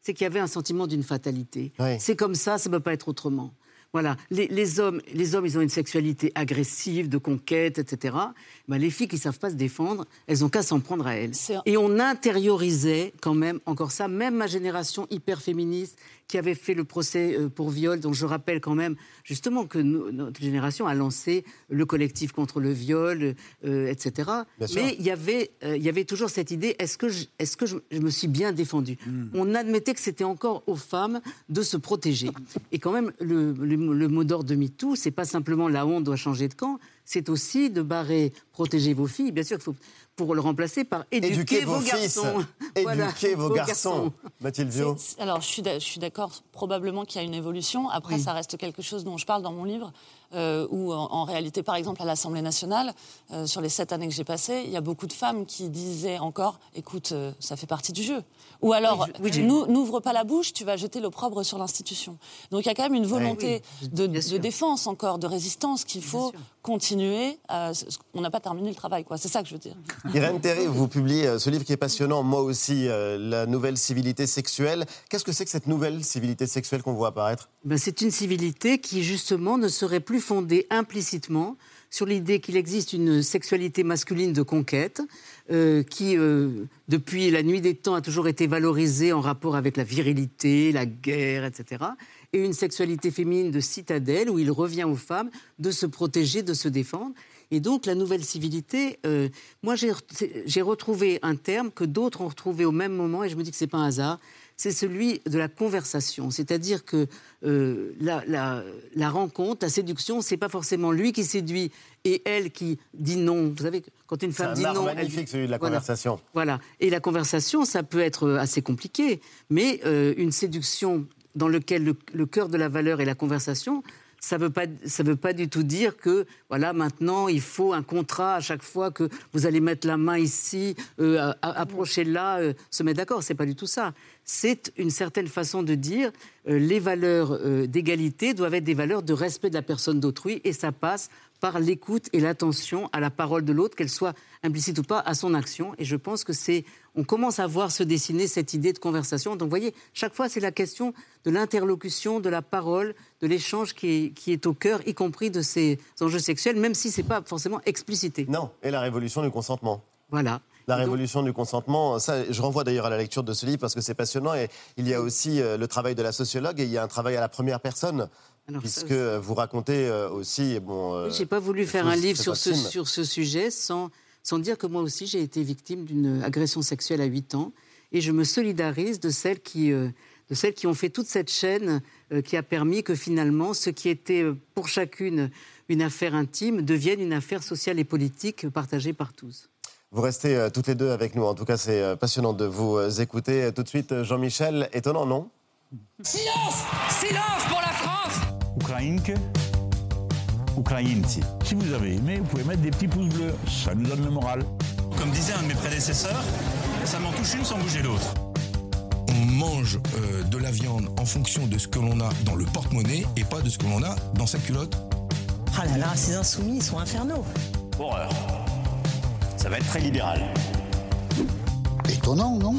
c'est qu'il y avait un sentiment d'une fatalité. C'est comme ça, ça ne peut pas être autrement. Voilà, les, hommes, les hommes, ils ont une sexualité agressive, de conquête, etc. Ben, les filles qui savent pas se défendre, elles ont qu'à s'en prendre à elles. Et on intériorisait quand même encore ça, même ma génération hyper féministe qui avait fait le procès euh, pour viol, dont je rappelle quand même justement que notre génération a lancé le collectif contre le viol, euh, etc. Mais il y avait, euh, il y avait toujours cette idée est-ce que je, est-ce que je, me suis bien défendue? Hmm. On admettait que c'était encore aux femmes de se protéger. Et quand même, le, le mot d'ordre de MeToo, c'est pas simplement la honte doit changer de camp, c'est aussi de barrer, protéger vos filles. Bien sûr, faut pour le remplacer par éduquer, vos, garçons. Éduquer vos, garçons. Mathilde Vio. Alors, je suis d'accord, probablement qu'il y a une évolution. Après, ça reste quelque chose dont je parle dans mon livre. Euh, où en, réalité, par exemple, à l'Assemblée nationale, euh, sur les sept années que j'ai passées, il y a beaucoup de femmes qui disaient encore écoute, euh, ça fait partie du jeu. Ou alors, n'ouvre pas la bouche, tu vas jeter l'opprobre sur l'institution. Donc il y a quand même une volonté de, défense encore, de résistance qu'il faut continuer. on n'a pas terminé le travail, quoi. C'est ça que je veux dire. Irène Terry, vous publiez ce livre qui est passionnant, moi aussi, La nouvelle civilité sexuelle. Qu'est-ce que c'est que cette nouvelle civilité sexuelle qu'on voit apparaître? Ben, C'est une civilité qui, justement, ne serait plus fondée implicitement sur l'idée qu'il existe une sexualité masculine de conquête euh, qui, euh, depuis la nuit des temps, a toujours été valorisée en rapport avec la virilité, la guerre, etc. Et une sexualité féminine de citadelle où il revient aux femmes de se protéger, de se défendre. Et donc la nouvelle civilité, euh, moi j'ai retrouvé un terme que d'autres ont retrouvé au même moment, et je me dis que c'est pas un hasard, c'est celui de la conversation. C'est-à-dire que la, rencontre, la séduction, c'est pas forcément lui qui séduit et elle qui dit non. Vous savez, quand une femme dit non. C'est magnifique celui de la conversation. Voilà. Et la conversation, ça peut être assez compliqué, mais euh, une séduction dans laquelle le, le cœur de la valeur est la conversation, ça ne veut, pas, veut pas du tout dire que, voilà, maintenant, il faut un contrat à chaque fois que vous allez mettre la main ici, euh, approcher là, euh, se mettre d'accord. C'est pas du tout ça. C'est une certaine façon de dire euh, les valeurs d'égalité doivent être des valeurs de respect de la personne d'autrui et ça passe par l'écoute et l'attention à la parole de l'autre, qu'elle soit implicite ou pas, à son action. Et je pense que c'est, on commence à voir se dessiner cette idée de conversation. Donc, vous voyez, chaque fois, c'est la question de l'interlocution, de la parole, de l'échange qui est, qui est au cœur, y compris de ces enjeux sexuels, même si c'est pas forcément explicité. Non, et la révolution du consentement. Voilà. La révolution du consentement, ça, je renvoie d'ailleurs à la lecture de ce livre parce que c'est passionnant. Et il y a aussi euh, le travail de la sociologue et il y a un travail à la première personne. Puisque vous racontez euh, aussi. Bon, euh, j'ai pas voulu faire un livre sur ce, sur ce sujet sans, sans dire que moi aussi j'ai été victime d'une agression sexuelle à 8 ans et je me solidarise de celles qui, euh, de celles qui ont fait toute cette chaîne euh, qui a permis que finalement ce qui était pour chacune une affaire intime devienne une affaire sociale et politique partagée par tous. Vous restez euh, toutes les deux avec nous. En tout cas, c'est euh, passionnant de vous euh, écouter. Tout de suite, Jean-Michel, étonnant, non? Silence Silence pour la Ukrainke, Ukrainci. Si vous avez aimé, vous pouvez mettre des petits pouces bleus. Ça nous donne le moral. Comme disait un de mes prédécesseurs, ça m'en touche une sans bouger l'autre. On mange euh, de la viande en fonction de ce que l'on a dans le porte-monnaie et pas de ce que l'on a dans sa culotte. Ah là là, ces insoumis, ils sont infernaux. Horreur. Ça va être très libéral. Étonnant, non?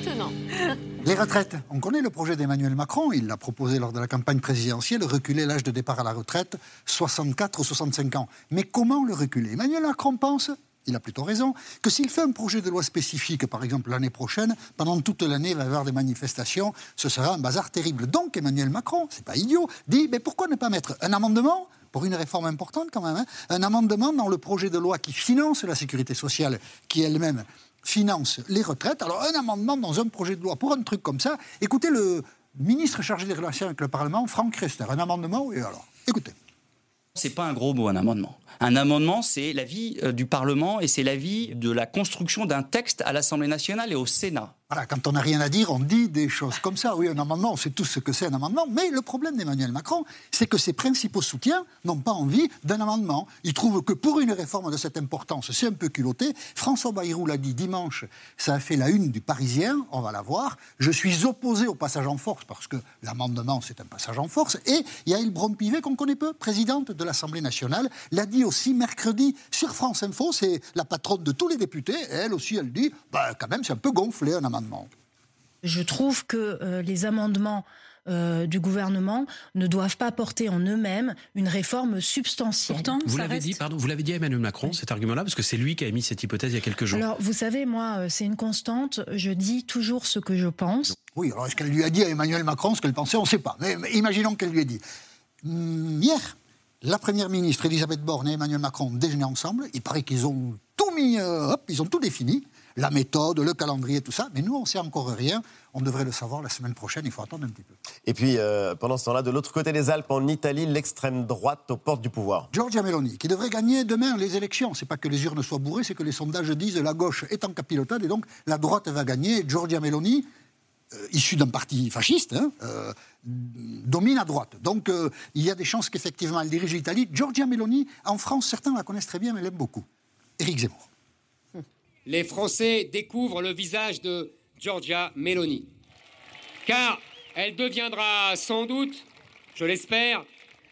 Étonnant. Les retraites. On connaît le projet d'Emmanuel Macron. Il l'a proposé lors de la campagne présidentielle, reculer l'âge de départ à la retraite, 64 ou 65 ans. Mais comment le reculer? Emmanuel Macron pense, il a plutôt raison, que s'il fait un projet de loi spécifique, par exemple l'année prochaine, pendant toute l'année, il va y avoir des manifestations, ce sera un bazar terrible. Donc Emmanuel Macron, c'est pas idiot, dit, mais pourquoi ne pas mettre un amendement pour une réforme importante quand même, hein, un amendement dans le projet de loi qui finance la sécurité sociale, qui elle-même finance les retraites. Alors un amendement dans un projet de loi pour un truc comme ça, écoutez le ministre chargé des relations avec le Parlement, Franck Rester, un amendement, et alors, écoutez. C'est pas un gros mot, un amendement. Un amendement, c'est l'avis euh, du Parlement et c'est l'avis de la construction d'un texte à l'Assemblée nationale et au Sénat. Voilà, quand on n'a rien à dire, on dit des choses comme ça. Oui, un amendement, on sait tous ce que c'est un amendement. Mais le problème d'Emmanuel Macron, c'est que ses principaux soutiens n'ont pas envie d'un amendement. Ils trouvent que pour une réforme de cette importance, c'est un peu culotté. François Bayrou l'a dit dimanche, ça a fait la une du Parisien, on va la voir. Je suis opposé au passage en force parce que l'amendement, c'est un passage en force. Et Yael Braun-Pivet, qu'on connaît peu, présidente de l'Assemblée nationale, l'a dit aussi mercredi sur France Info. C'est la patronne de tous les députés. Et elle aussi, elle dit, bah, quand même, c'est un peu gonflé un amendement. Je trouve que euh, les amendements euh, du gouvernement ne doivent pas porter en eux-mêmes une réforme substantielle. Vous l'avez reste- dit, pardon, vous l'avez dit à Emmanuel Macron, cet argument-là, parce que c'est lui qui a émis cette hypothèse il y a quelques jours. Alors, vous savez, moi, euh, c'est une constante. Je dis toujours ce que je pense. Oui, alors est-ce qu'elle lui a dit à Emmanuel Macron ce qu'elle pensait? On ne sait pas. Mais, mais imaginons qu'elle lui ait dit. Hum, Hier, la Première ministre Elisabeth Borne et Emmanuel Macron déjeuné ensemble. Il paraît qu'ils ont tout mis, euh, hop, ils ont tout défini. La méthode, le calendrier, tout ça. Mais nous, on ne sait encore rien. On devrait le savoir la semaine prochaine. Il faut attendre un petit peu. Et puis, euh, pendant ce temps-là, de l'autre côté des Alpes, en Italie, l'extrême droite aux portes du pouvoir. Giorgia Meloni, qui devrait gagner demain les élections. C'est pas que les urnes soient bourrées, c'est que les sondages disent la gauche est en capilotade et donc la droite va gagner. Giorgia Meloni, euh, issue d'un parti fasciste, hein, euh, domine à droite. Donc euh, il y a des chances qu'effectivement elle dirige l'Italie. Giorgia Meloni, en France, certains la connaissent très bien, mais l'aiment beaucoup. Éric Zemmour. les Français découvrent le visage de Giorgia Meloni. Car elle deviendra sans doute, je l'espère,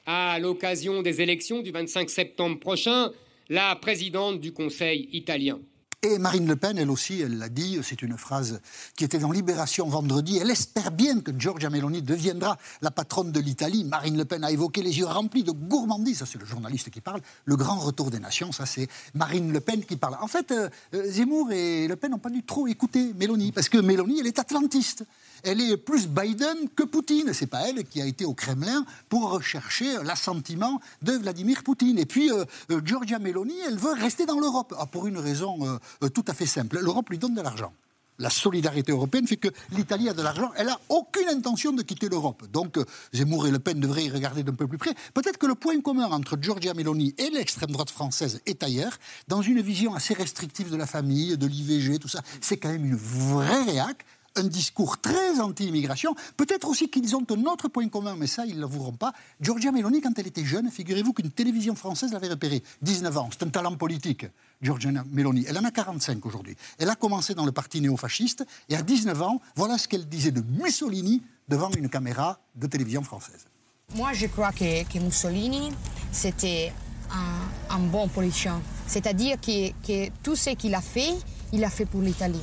à l'occasion des élections du 25 septembre prochain, la présidente du Conseil italien. Et Marine Le Pen, elle aussi, elle l'a dit, c'est une phrase qui était dans Libération vendredi. Elle espère bien que Giorgia Meloni deviendra la patronne de l'Italie. Marine Le Pen a évoqué les yeux remplis de gourmandise. Ça, c'est le journaliste qui parle. Le grand retour des nations, ça, c'est Marine Le Pen qui parle. En fait, euh, euh, Zemmour et Le Pen n'ont pas dû trop écouter Meloni, parce que Meloni, elle est atlantiste. Elle est plus Biden que Poutine. C'est pas elle qui a été au Kremlin pour rechercher l'assentiment de Vladimir Poutine. Et puis, euh, euh, Giorgia Meloni, elle veut rester dans l'Europe. Ah, pour une raison euh, euh, tout à fait simple. L'Europe lui donne de l'argent. La solidarité européenne fait que l'Italie a de l'argent. Elle n'a aucune intention de quitter l'Europe. Donc, Zemmour et Le Pen devraient y regarder d'un peu plus près. Peut-être que le point commun entre Giorgia Meloni et l'extrême droite française est ailleurs, dans une vision assez restrictive de la famille, de l'IVG, tout ça. C'est quand même une vraie réac un discours très anti-immigration. Peut-être aussi qu'ils ont un autre point commun, mais ça, ils ne l'avoueront pas. Giorgia Meloni, quand elle était jeune, figurez-vous qu'une télévision française l'avait repérée. 19 ans, c'est un talent politique, Giorgia Meloni. Elle en a 45 aujourd'hui. Elle a commencé dans le parti néofasciste, et à 19 ans, voilà ce qu'elle disait de Mussolini devant une caméra de télévision française. Moi, je crois que, Mussolini, c'était un, un bon politicien. C'est-à-dire que, que tout ce qu'il a fait, il a fait pour l'Italie.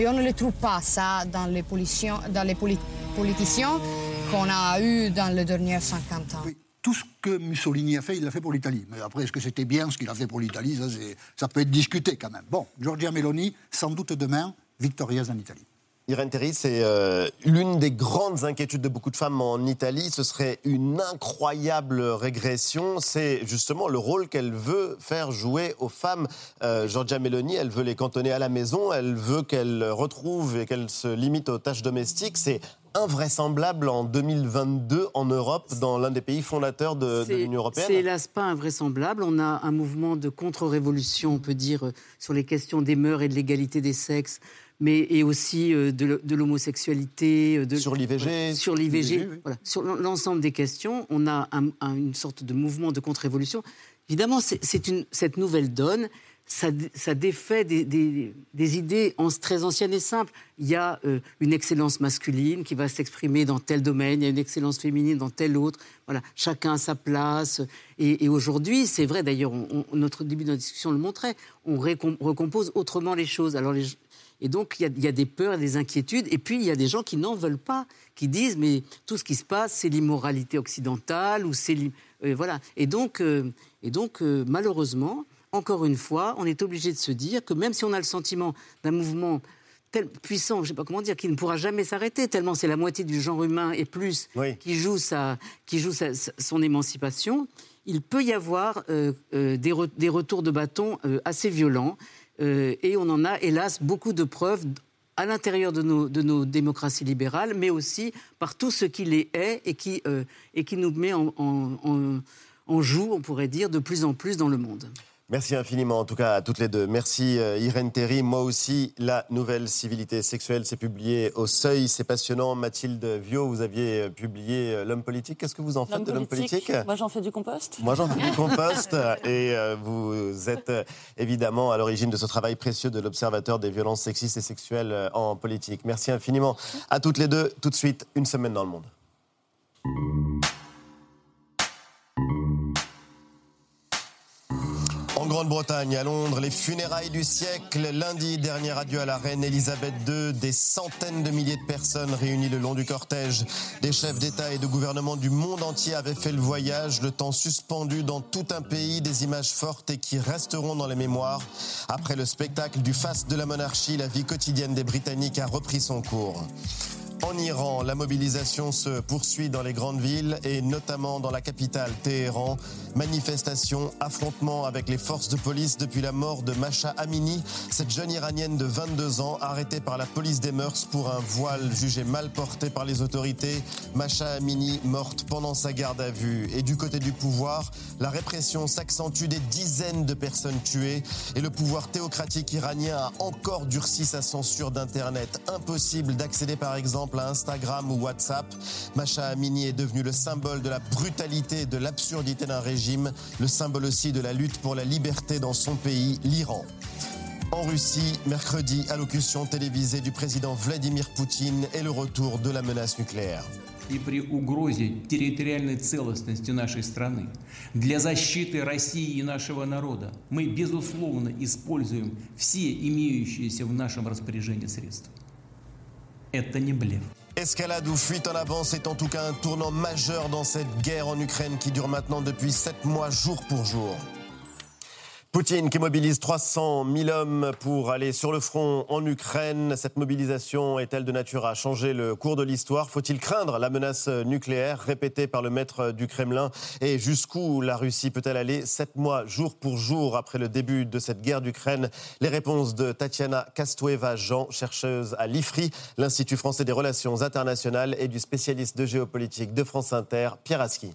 Et on ne le trouve pas ça dans les, politiciens, qu'on a eu dans les derniers 50 ans. Tout ce que Mussolini a fait, il l'a fait pour l'Italie. Mais après, est-ce que c'était bien ce qu'il a fait pour l'Italie? Ça, ça peut être discuté quand même. Bon, Giorgia Meloni, sans doute demain, victorieuse en Italie. Irène Théry, c'est euh, l'une des grandes inquiétudes de beaucoup de femmes en Italie. Ce serait une incroyable régression. C'est justement le rôle qu'elle veut faire jouer aux femmes. Euh, Giorgia Meloni, elle veut les cantonner à la maison. Elle veut qu'elles retrouvent et qu'elles se limitent aux tâches domestiques. C'est invraisemblable en 2022 en Europe, dans l'un des pays fondateurs de, de l'Union européenne. C'est hélas pas invraisemblable. On a un mouvement de contre-révolution, on peut dire, sur les questions des mœurs et de l'égalité des sexes, mais et aussi euh, de, l'homosexualité, euh, de Sur l'IVG. sur l'IVG, oui. voilà, sur l'en- l'ensemble des questions. On a un- un- une sorte de mouvement de contre-révolution. Évidemment, c'est une cette nouvelle donne. Ça, dé- ça défait des, des- des idées en- très anciennes et simples. Il y a euh, une excellence masculine qui va s'exprimer dans tel domaine, il y a une excellence féminine dans tel autre. Voilà, chacun a sa place. Et, et aujourd'hui, c'est vrai d'ailleurs, notre début de discussion le montrait, on recompose autrement les choses. Alors les, et donc, il y, a, il y a des peurs et des inquiétudes. Et puis, il y a des gens qui n'en veulent pas, qui disent, mais tout ce qui se passe, c'est l'immoralité occidentale, ou c'est... euh, voilà. Et donc, euh, et donc euh, malheureusement, encore une fois, on est obligé de se dire que même si on a le sentiment d'un mouvement tel puissant, je ne sais pas comment dire, qui ne pourra jamais s'arrêter, tellement c'est la moitié du genre humain et plus qui joue, sa, qui joue sa- sa- son émancipation, il peut y avoir euh, euh, des, re- des retours de bâton euh, assez violents. Euh, et on en a, hélas, beaucoup de preuves à l'intérieur de nos, démocraties libérales, mais aussi par tout ce qui les est et qui, euh, et qui nous met en, en- en- en joue, on pourrait dire, de plus en plus dans le monde. Merci infiniment, en tout cas, à toutes les deux. Merci euh, Irène Théry. Moi aussi, la nouvelle civilité sexuelle, c'est publié au Seuil. C'est passionnant. Mathilde Viau, vous aviez euh, publié euh, L'homme politique. Qu'est-ce que vous en faites de l'homme politique Moi, j'en fais du compost. Moi, j'en fais du compost et vous êtes évidemment à l'origine de ce travail précieux de l'Observateur des violences sexistes et sexuelles en politique. Merci infiniment à toutes les deux. Tout de suite, une semaine dans le monde. Grande-Bretagne, à Londres, les funérailles du siècle. Lundi, dernier adieu à la reine Elisabeth II. Des centaines de milliers de personnes réunies le long du cortège. Des chefs d'État et de gouvernement du monde entier avaient fait le voyage, le temps suspendu dans tout un pays. Des images fortes et qui resteront dans les mémoires. Après le spectacle du faste de la monarchie, la vie quotidienne des Britanniques a repris son cours. En Iran, la mobilisation se poursuit dans les grandes villes et notamment dans la capitale Téhéran. Manifestations, affrontements avec les forces de police depuis la mort de Masha Amini, cette jeune iranienne de 22 ans arrêtée par la police des mœurs pour un voile jugé mal porté par les autorités. Masha Amini morte pendant sa garde à vue. Et du côté du pouvoir, la répression s'accentue des dizaines de personnes tuées et le pouvoir théocratique iranien a encore durci sa censure d'Internet. Impossible d'accéder par exemple à Instagram ou WhatsApp. Masha Amini est devenue le symbole de la brutalité et de l'absurdité d'un régime, le symbole aussi de la lutte pour la liberté dans son pays, l'Iran. En Russie, mercredi, allocution télévisée du président Vladimir Poutine et le retour de la menace nucléaire. и при угрозе территориальной целостности нашей страны, для защиты России и нашего народа, мы, безусловно, используем все имеющиеся в нашем распоряжении средства. Escalade ou fuite en avant, c'est en tout cas un tournant majeur dans cette guerre en Ukraine qui dure maintenant depuis 7 mois jour pour jour. Poutine qui mobilise 300 000 hommes pour aller sur le front en Ukraine. Cette mobilisation est-elle de nature à changer le cours de l'histoire? Faut-il craindre la menace nucléaire répétée par le maître du Kremlin? Et jusqu'où la Russie peut-elle aller sept mois, jour pour jour, après le début de cette guerre d'Ukraine? Les réponses de Tatiana Kastueva-Jean, chercheuse à l'IFRI, l'Institut français des relations internationales, et du spécialiste de géopolitique de France Inter, Pierre Aski.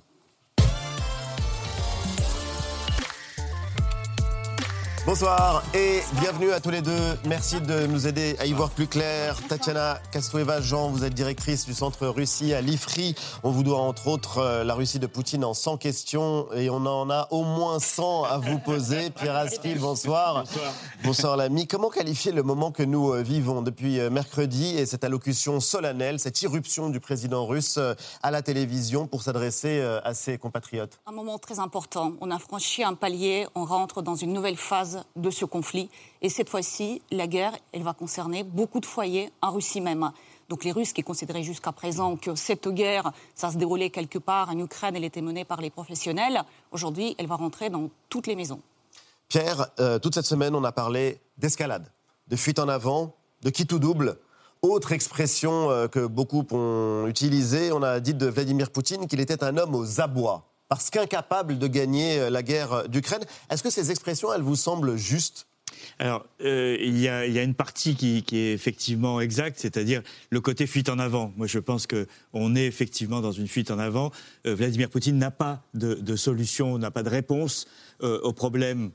Bonsoir et bienvenue à tous les deux. Merci de nous aider à y voir plus clair. Tatiana Kastoeva, Jean, vous êtes directrice du centre Russie à l'IFRI. On vous doit entre autres euh, la Russie de Poutine en 100 questions et on en a au moins 100 à vous poser. Pierre Askil, bonsoir. Bonsoir. Bonsoir l'ami. Comment qualifier le moment que nous euh, vivons depuis euh, mercredi et cette allocution solennelle, cette irruption du président russe à la télévision pour s'adresser à ses compatriotes? Un moment très important. On a franchi un palier, on rentre dans une nouvelle phase de ce conflit. Et cette fois-ci, la guerre, elle va concerner beaucoup de foyers en Russie même. Donc les Russes qui considéraient jusqu'à présent que cette guerre, ça se déroulait quelque part en Ukraine, elle était menée par les professionnels, aujourd'hui, elle va rentrer dans toutes les maisons. Pierre, euh, toute cette semaine, on a parlé d'escalade, de fuite en avant, de qui tout double. Autre expression euh, que beaucoup ont utilisée, on a dit de Vladimir Poutine qu'il était un homme aux abois parce qu'incapable de gagner euh, la guerre d'Ukraine. Est-ce que ces expressions, elles vous semblent justes? Alors, euh, il, y a, une partie qui, est effectivement exacte, c'est-à-dire le côté fuite en avant. Moi, je pense qu'on est effectivement dans une fuite en avant. Euh, Vladimir Poutine n'a pas de, solution, n'a pas de réponse aux problèmes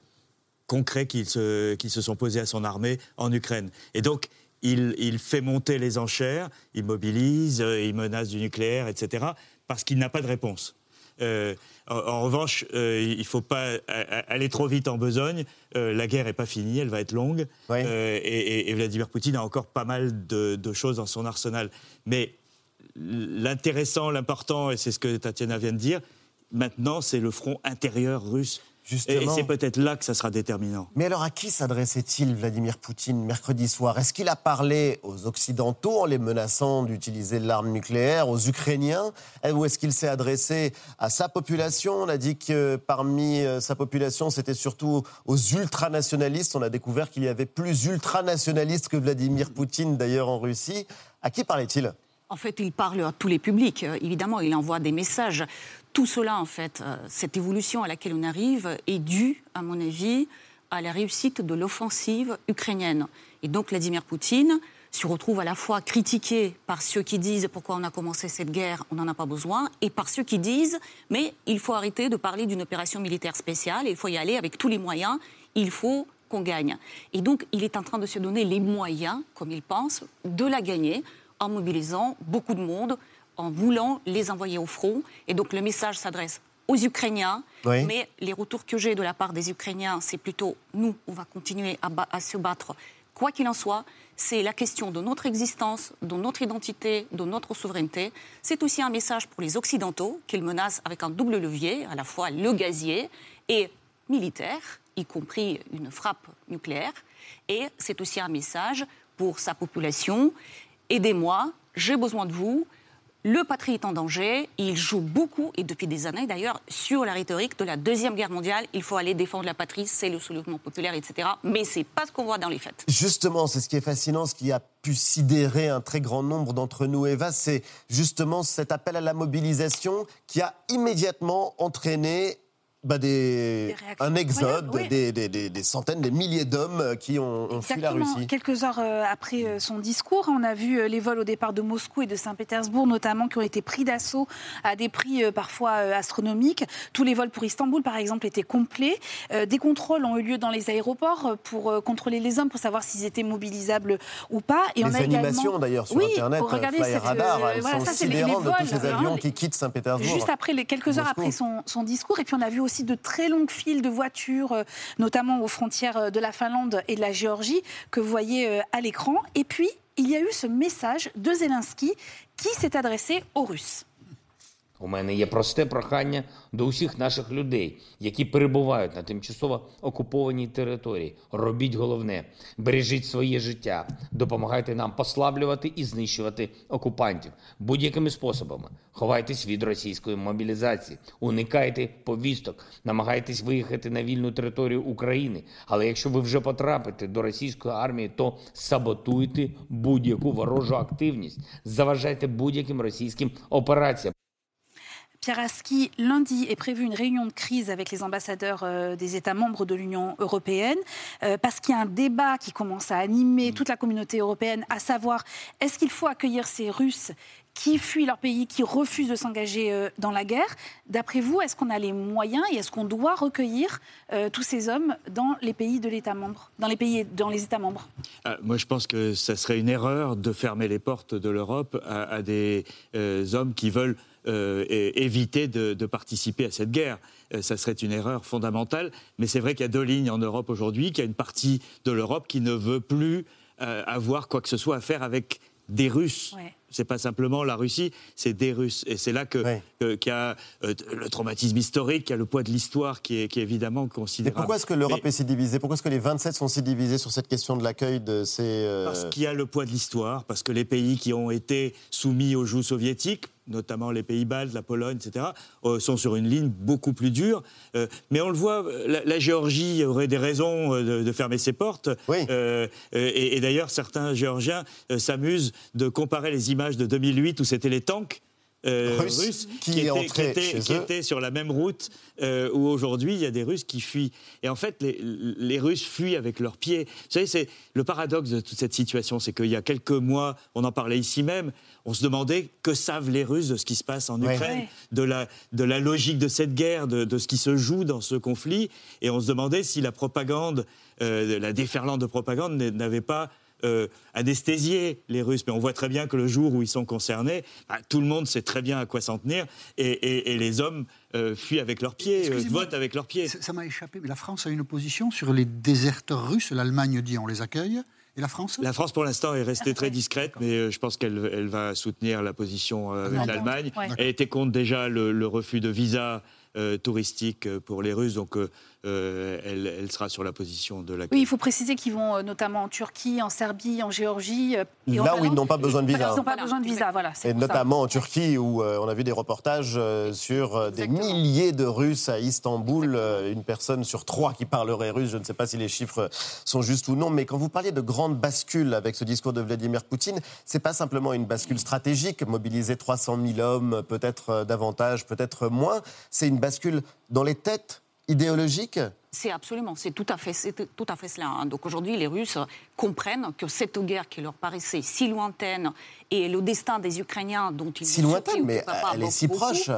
concrets qui se, sont posés à son armée en Ukraine. Et donc, il fait monter les enchères, il mobilise, il menace du nucléaire, etc., parce qu'il n'a pas de réponse. Euh, en, revanche, euh, il ne faut pas aller trop vite en besogne. Euh, la guerre n'est pas finie, elle va être longue. Et, Vladimir Poutine a encore pas mal de, choses dans son arsenal. Mais l'intéressant, l'important, et c'est ce que Tatiana vient de dire, maintenant, c'est le front intérieur russe et c'est peut-être là que ça sera déterminant. Mais alors à qui s'adressait-il Vladimir Poutine mercredi soir? Est-ce qu'il a parlé aux Occidentaux en les menaçant d'utiliser l'arme nucléaire, aux Ukrainiens? Ou est-ce qu'il s'est adressé à sa population? On a dit que parmi euh, sa population, c'était surtout aux ultranationalistes. On a découvert qu'il y avait plus ultranationalistes que Vladimir Poutine d'ailleurs en Russie. À qui parlait-il? En fait, il parle à tous les publics. Euh, évidemment, il envoie des messages tout cela, en fait, euh, cette évolution à laquelle on arrive est due, à mon avis, à la réussite de l'offensive ukrainienne. Et donc Vladimir Poutine se retrouve à la fois critiqué par ceux qui disent pourquoi on a commencé cette guerre, on n'en a pas besoin, et par ceux qui disent mais il faut arrêter de parler d'une opération militaire spéciale, il faut y aller avec tous les moyens, il faut qu'on gagne. Et donc il est en train de se donner les moyens, comme il pense, de la gagner en mobilisant beaucoup de monde, en voulant les envoyer au front. Et donc le message s'adresse aux Ukrainiens, mais les retours que j'ai de la part des Ukrainiens, c'est plutôt nous, on va continuer à, se battre. Quoi qu'il en soit, c'est la question de notre existence, de notre identité, de notre souveraineté. C'est aussi un message pour les Occidentaux qu'ils menacent avec un double levier, à la fois le gazier et militaire, y compris une frappe nucléaire. Et c'est aussi un message pour sa population. Aidez-moi, j'ai besoin de vous, le patrie est en danger. Il joue beaucoup, et depuis des années d'ailleurs, sur la rhétorique de la Deuxième Guerre mondiale. Il faut aller défendre la patrie, c'est le soulèvement populaire, etc. Mais c'est pas ce qu'on voit dans les faits. Justement, c'est ce qui est fascinant, ce qui a pu sidérer un très grand nombre d'entre nous, Eva, c'est justement cet appel à la mobilisation qui a immédiatement entraîné bah des, un exode, des, des, des, centaines, des milliers d'hommes qui ont, fui la Russie. Quelques heures euh, après euh, son discours, on a vu euh, les vols au départ de Moscou et de Saint-Pétersbourg, notamment, qui ont été pris d'assaut à des prix parfois astronomiques. Tous les vols pour Istanbul, par exemple, étaient complets. Des contrôles ont eu lieu dans les aéroports pour contrôler les hommes, pour savoir s'ils étaient mobilisables ou pas. Et les on a animations, d'ailleurs, sur Internet, Fly Radar, elles sont sidérantes de tous ces avions qui quittent Saint-Pétersbourg. Juste après, les, quelques heures après son, son discours, et puis on a vu aussi de très longues files de voitures, euh, notamment aux frontières euh, de la Finlande et de la Géorgie, que vous voyez euh, à l'écran. Et puis, il y a eu ce message de Zelensky qui s'est adressé aux Russes. У мене є просте прохання до усіх наших людей, які перебувають на тимчасово окупованій території. Робіть головне, бережіть своє життя, допомагайте нам послаблювати і знищувати окупантів будь-якими способами. Ховайтесь від російської мобілізації, уникайте повісток, намагайтесь виїхати на вільну територію України. Але якщо ви вже потрапите до російської армії, то саботуйте будь-яку ворожу активність, заважайте будь-яким російським операціям. Pierre Aski, lundi est prévue une réunion de crise avec les ambassadeurs euh, des États membres de l'Union européenne, euh, parce qu'il y a un débat qui commence à animer toute la communauté européenne, à savoir est-ce qu'il faut accueillir ces Russes qui fuient leur pays, qui refusent de s'engager euh, dans la guerre. D'après vous, est-ce qu'on a les moyens et est-ce qu'on doit recueillir euh, tous ces hommes dans les pays de l'État membre, dans les pays, dans les États membres? Ah, Moi, je pense que ça serait une erreur de fermer les portes de l'Europe à, des euh, hommes qui veulent euh, éviter de, de participer à cette guerre. Euh, ça serait une erreur fondamentale. Mais c'est vrai qu'il y a deux lignes en Europe aujourd'hui, qu'il y a une partie de l'Europe qui ne veut plus euh, avoir quoi que ce soit à faire avec des Russes. C'est pas simplement la Russie, c'est des Russes. Et c'est là que qu'il y a euh, le traumatisme historique, qu'il y a le poids de l'histoire qui est, qui est évidemment Mais considérable. pourquoi est-ce que l'Europe Mais- est si divisée? Pourquoi est-ce que les 27 sont si divisés sur cette question de l'accueil de ces... euh, Parce qu'il y a le poids de l'histoire, parce que les pays qui ont été soumis aux joues soviétiques, notamment les pays baltes, la Pologne, etc., euh, sont sur une ligne beaucoup plus dure. Euh, mais on le voit, la, la Géorgie aurait des raisons euh, de, de fermer ses portes. Euh, euh, et et d'ailleurs, certains Géorgiens euh, s'amusent de comparer les images de 2008 où c'était les tanks. Euh, Russes russes qui étaient, qui sur la même route euh, où aujourd'hui il y a des Russes qui fuient. Et en fait, les, les Russes fuient avec leurs pieds. Vous savez, c'est le paradoxe de toute cette situation, c'est qu'il y a quelques mois, on en parlait ici même, on se demandait que savent les Russes de ce qui se passe en. Ukraine, Ouais. de, la, de la logique de cette guerre, de, de ce qui se joue dans ce conflit. Et on se demandait si la propagande, euh, la déferlante de propagande n'avait pas euh, anesthésié les Russes. Mais on voit très bien que le jour où ils sont concernés, bah, tout le monde sait très bien à quoi s'en tenir. Et, et- et les hommes euh, fuient avec leurs pieds, euh, votent avec leurs pieds. Ça m'a échappé, mais la France a une position sur les déserteurs russes. L'Allemagne dit on les accueille. Et la France La France, pour l'instant, est restée très discrète, mais euh, je pense qu'elle elle va soutenir la position avec D'accord. l'Allemagne. Ouais. Elle était contre déjà le, le refus de visa euh, touristique pour les Russes, donc euh, euh, elle, elle sera sur la position de la. Oui, il faut préciser qu'ils vont euh, notamment en Turquie, en Serbie, en Géorgie. euh, et en Là où ils n'ont pas besoin de visa. Ils n'ont pas besoin de visa, voilà. Et ça. notamment en Turquie, où euh, on a vu des reportages euh, sur euh, des milliers de Russes à Istanbul, euh, une personne sur trois qui parlerait russe. Je ne sais pas si les chiffres sont justes ou non, mais quand vous parliez de grande bascule avec ce discours de Vladimir Poutine, c'est pas simplement une bascule stratégique, mobiliser 300 000 hommes, peut-être euh, davantage, peut-être moins. C'est une bascule dans les têtes C'est absolument, c'est tout à fait, c'est tout à fait cela. hein. Donc aujourd'hui, les Russes comprennent que cette guerre qui leur paraissait si lointaine et le destin des Ukrainiens dont ils Si lointaine, mais elle est si proche.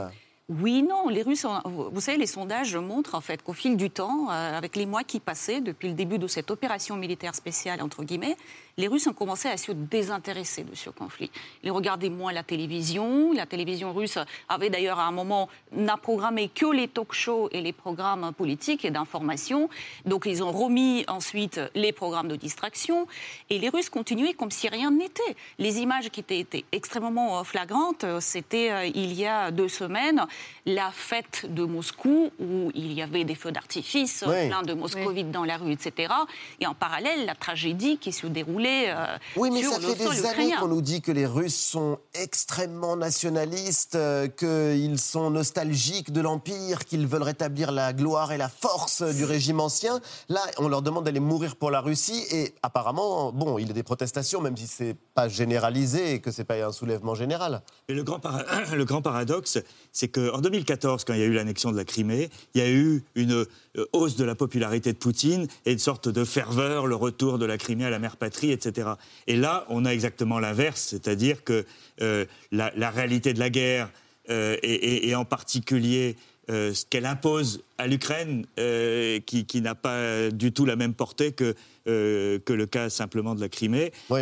Oui, non, les Russes, ont- vous savez, les sondages montrent en fait qu'au fil du temps, euh, avec les mois qui passaient depuis le début de cette opération militaire spéciale, entre guillemets, les Russes ont commencé à se désintéresser de ce conflit. Ils regardaient moins la télévision. La télévision russe avait d'ailleurs à un moment n'a programmé que les talk-shows et les programmes politiques et d'information. Donc ils ont remis ensuite les programmes de distraction. Et les Russes continuaient comme si rien n'était. Les images qui étaient, étaient extrêmement euh, flagrantes, euh, c'était euh, il y a deux semaines la fête de Moscou où il y avait des feux d'artifice, Oui. plein de moscovites dans la rue, etc. Et en parallèle, la tragédie qui se déroulait euh, Oui, mais sur ça le fait des années qu'on nous dit que les Russes sont extrêmement nationalistes, euh, qu'ils sont nostalgiques de l'Empire, qu'ils veulent rétablir la gloire et la force du régime ancien. Là, on leur demande d'aller mourir pour la Russie et apparemment, bon, il y a des protestations, même si c'est pas généralisé et que c'est pas un soulèvement général. Mais le grand, le grand paradoxe, c'est qu'en 2014, quand il y a eu l'annexion de la Crimée, il y a eu une euh, hausse de la popularité de Poutine et une sorte de ferveur, le retour de la Crimée à la mère patrie, etc. Et là, on a exactement l'inverse, c'est-à-dire que euh, la, réalité de la guerre, euh, et en particulier euh, ce qu'elle impose à l'Ukraine, euh, qui, qui n'a pas du tout la même portée que, euh, que le cas simplement de la Crimée, Oui,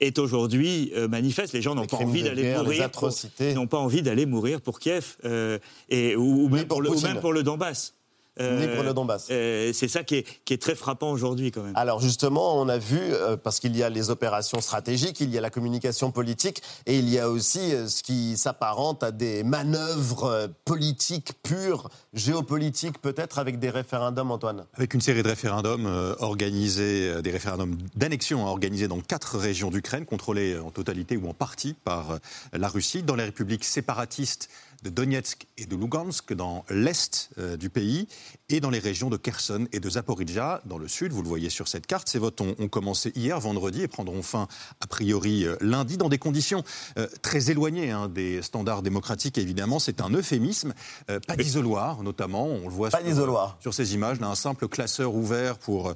est aujourd'hui manifeste. Les gens n'ont pas envie d'aller mourir. n'ont pas envie d'aller mourir pour Kiev et, ou, ou même pour pour le, ou même pour le Donbass. Ni pour le Donbass. euh, c'est ça qui est, qui est très frappant aujourd'hui quand même. Alors justement, on a vu, euh, parce qu'il y a les opérations stratégiques, il y a la communication politique, et il y a aussi euh, ce qui s'apparente à des manœuvres euh, politiques pures, géopolitiques peut-être, avec des référendums, Antoine. Avec une série de référendums euh, organisés, euh, des référendums d'annexion hein, organisés dans quatre régions d'Ukraine, contrôlées en totalité ou en partie par euh, la Russie. Dans les républiques séparatistes de Donetsk et de Lugansk dans l'est euh, du pays et dans les régions de Kherson et de Zaporizhia dans le sud. Vous le voyez sur cette carte. Ces votes ont, ont commencé hier, vendredi, et prendront fin a priori euh, lundi dans des conditions euh, très éloignées hein, des standards démocratiques. Évidemment, c'est un euphémisme. Pas d'isoloir, notamment. On le voit Pas sur, sur ces images. Un simple classeur ouvert pour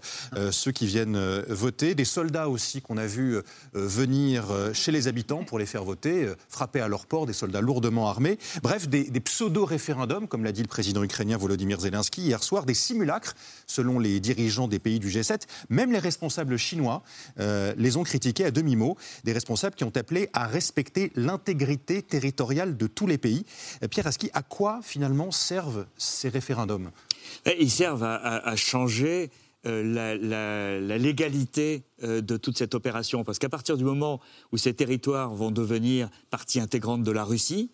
ceux qui viennent voter. Des soldats aussi qu'on a vu venir chez les habitants pour les faire voter, frapper à leur port, des soldats lourdement armés. Bref, des, des pseudo-référendums, comme l'a dit le président ukrainien Volodymyr Zelensky hier soir, des simulacres, selon les dirigeants des pays du G7. Même les responsables chinois euh, les ont critiqués à demi-mot. Des responsables qui ont appelé à respecter l'intégrité territoriale de tous les pays. Euh, Pierre Aski, à quoi finalement servent ces référendums? Eh, Ils servent à, changer euh, la, légalité de toute cette opération. Parce qu'à partir du moment où ces territoires vont devenir partie intégrante de la Russie,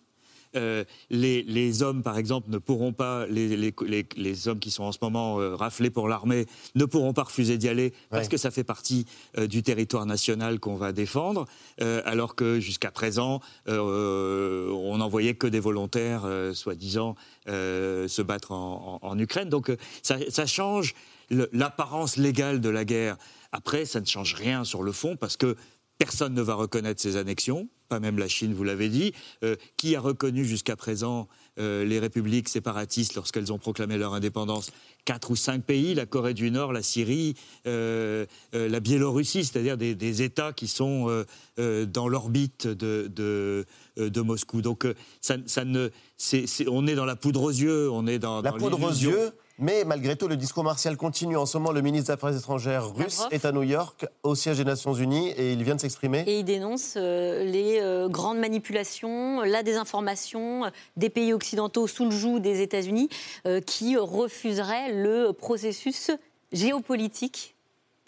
euh, les, les hommes, par exemple, ne pourront pas, les, les- les- les hommes qui sont en ce moment euh, raflés pour l'armée, ne pourront pas refuser d'y aller parce Ouais. que ça fait partie euh, du territoire national qu'on va défendre, euh, alors que jusqu'à présent, on n'envoyait que des volontaires, soi-disant, se battre en, en- en Ukraine. Donc ça, ça change l'apparence légale de la guerre. Après, ça ne change rien sur le fond parce que personne ne va reconnaître ces annexions, pas même la Chine, vous l'avez dit. Euh, qui a reconnu jusqu'à présent euh, les républiques séparatistes lorsqu'elles ont proclamé leur indépendance? Quatre ou cinq pays, la Corée du Nord, la Syrie, euh, la Biélorussie, c'est-à-dire des, des États qui sont dans l'orbite de, de, de Moscou. Donc ça, ça ne, on est dans la poudre aux yeux, on est dans La dans poudre aux yeux, mais malgré tout, le discours martial continue. En ce moment, le ministre des Affaires étrangères russe est à New York, au siège des Nations Unies, et il vient de s'exprimer. Et il dénonce euh, les euh, grandes manipulations, la désinformation euh, des pays occidentaux sous le joug des États-Unis euh, qui refuseraient le processus géopolitique.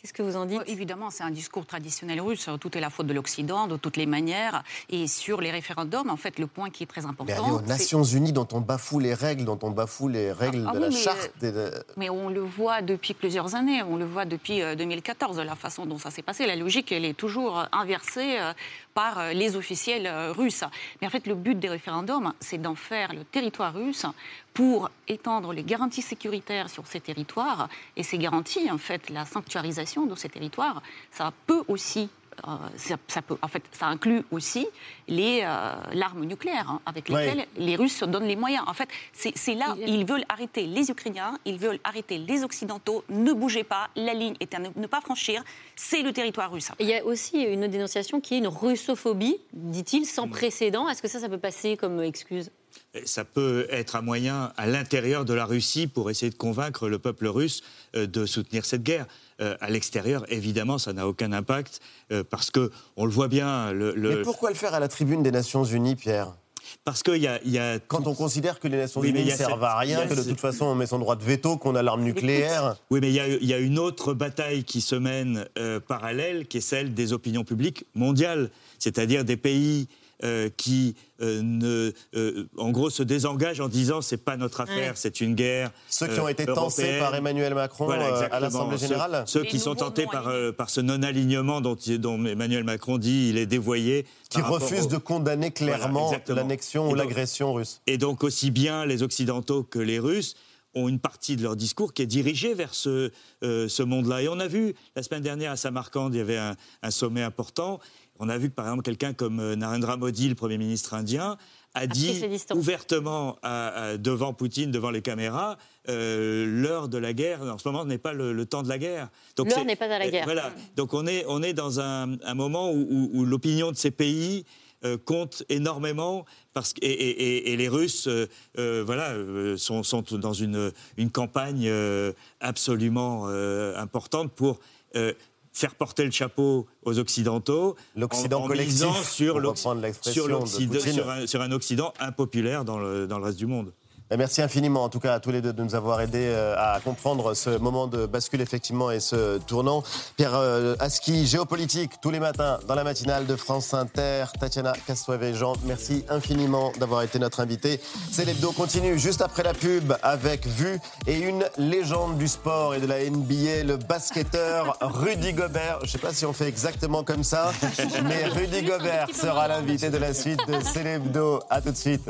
Qu'est-ce que vous en dites Euh, Évidemment, c'est un discours traditionnel russe. Tout est la faute de l'Occident, de toutes les manières. Et sur les référendums, en fait, le point qui est très Mais important. aux c'est- Nations Unies, dont on bafoue les règles, dont on bafoue les règles Ah de la mais, charte. des- Mais on le voit depuis plusieurs années, on le voit depuis euh, 2014, la façon dont ça s'est passé. La logique, elle est toujours euh, inversée euh, par euh, les officiels euh, russes. Mais en fait, le but des référendums, c'est d'en faire le territoire russe pour étendre les garanties sécuritaires sur ces territoires. Et ces garanties, en fait, la sanctuarisation de ces territoires, ça peut aussi euh, ça, ça peut, en fait, ça inclut aussi les, euh, l'arme nucléaire hein, avec Ouais. lesquelles les Russes se donnent les moyens. En fait, c'est, là, ils veulent arrêter les Ukrainiens, ils veulent arrêter les Occidentaux. Ne bougez pas, la ligne est à ne, ne pas franchir, c'est le territoire russe. Il y a aussi une dénonciation qui est une russophobie, dit-il, sans précédent. Est-ce que ça, ça peut passer comme excuse? Ça peut être un moyen à l'intérieur de la Russie pour essayer de convaincre le peuple russe euh, de soutenir cette guerre. Euh, à l'extérieur, évidemment, ça n'a aucun impact euh, parce que on le voit bien. Le, le- Mais pourquoi le faire à la tribune des Nations Unies, Pierre? Parce qu'il y a, il y a Quand on considère que les Nations Oui, Unies ne servent cette- à rien, que de toute façon on met son droit de veto, qu'on a l'arme nucléaire. Oui, mais il y a, il y a une autre bataille qui se mène euh, parallèle, qui est celle des opinions publiques mondiales, c'est-à-dire des pays euh, qui, euh, ne, euh, en gros, se désengagent en disant c'est pas notre affaire, Ouais. c'est une guerre. Ceux qui ont euh, été tancés européenne. par Emmanuel Macron Voilà, à l'Assemblée Ceux- générale. Ceux, qui sont tentés par, euh, par ce non-alignement dont, Emmanuel Macron dit il est dévoyé. Qui refusent au- de condamner clairement l'annexion ou l'agression russe. Et donc aussi bien les Occidentaux que les Russes ont une partie de leur discours qui est dirigée vers ce, euh, ce monde-là. Et on a vu, la semaine dernière à Samarcande, il y avait un, un sommet important. On a vu que, par exemple, quelqu'un comme euh, Narendra Modi, le Premier ministre indien, a dit ouvertement à- à- devant Poutine, devant les caméras, euh, l'heure de la guerre, en ce moment, n'est pas le, le temps de la guerre. L'heure n'est pas à la euh, guerre. Voilà. Donc on est, on est dans un, un moment où, où- où l'opinion de ces pays euh, compte énormément parce que, et, et- et- et les Russes euh, voilà, sont, sont dans une, une campagne absolument importante pour faire porter le chapeau aux Occidentaux. L'Occident en- en collectif, misant sur de un, sur un Occident impopulaire dans le, dans le reste du monde. Ben, Merci infiniment, en tout cas, à tous les deux de nous avoir aidés euh, à comprendre ce moment de bascule, effectivement, et ce tournant. Pierre euh, Aski, géopolitique, tous les matins, dans la matinale de France Inter. Tatiana Castueve-Jean, merci infiniment d'avoir été notre invité. C'est l'hebdo continue juste après la pub avec Vue et une légende du sport et de la NBA, le basketteur Rudy Gobert. Je ne sais pas si on fait exactement comme ça, mais Rudy Gobert sera l'invité de la suite de C'est l'hebdo. À tout de suite.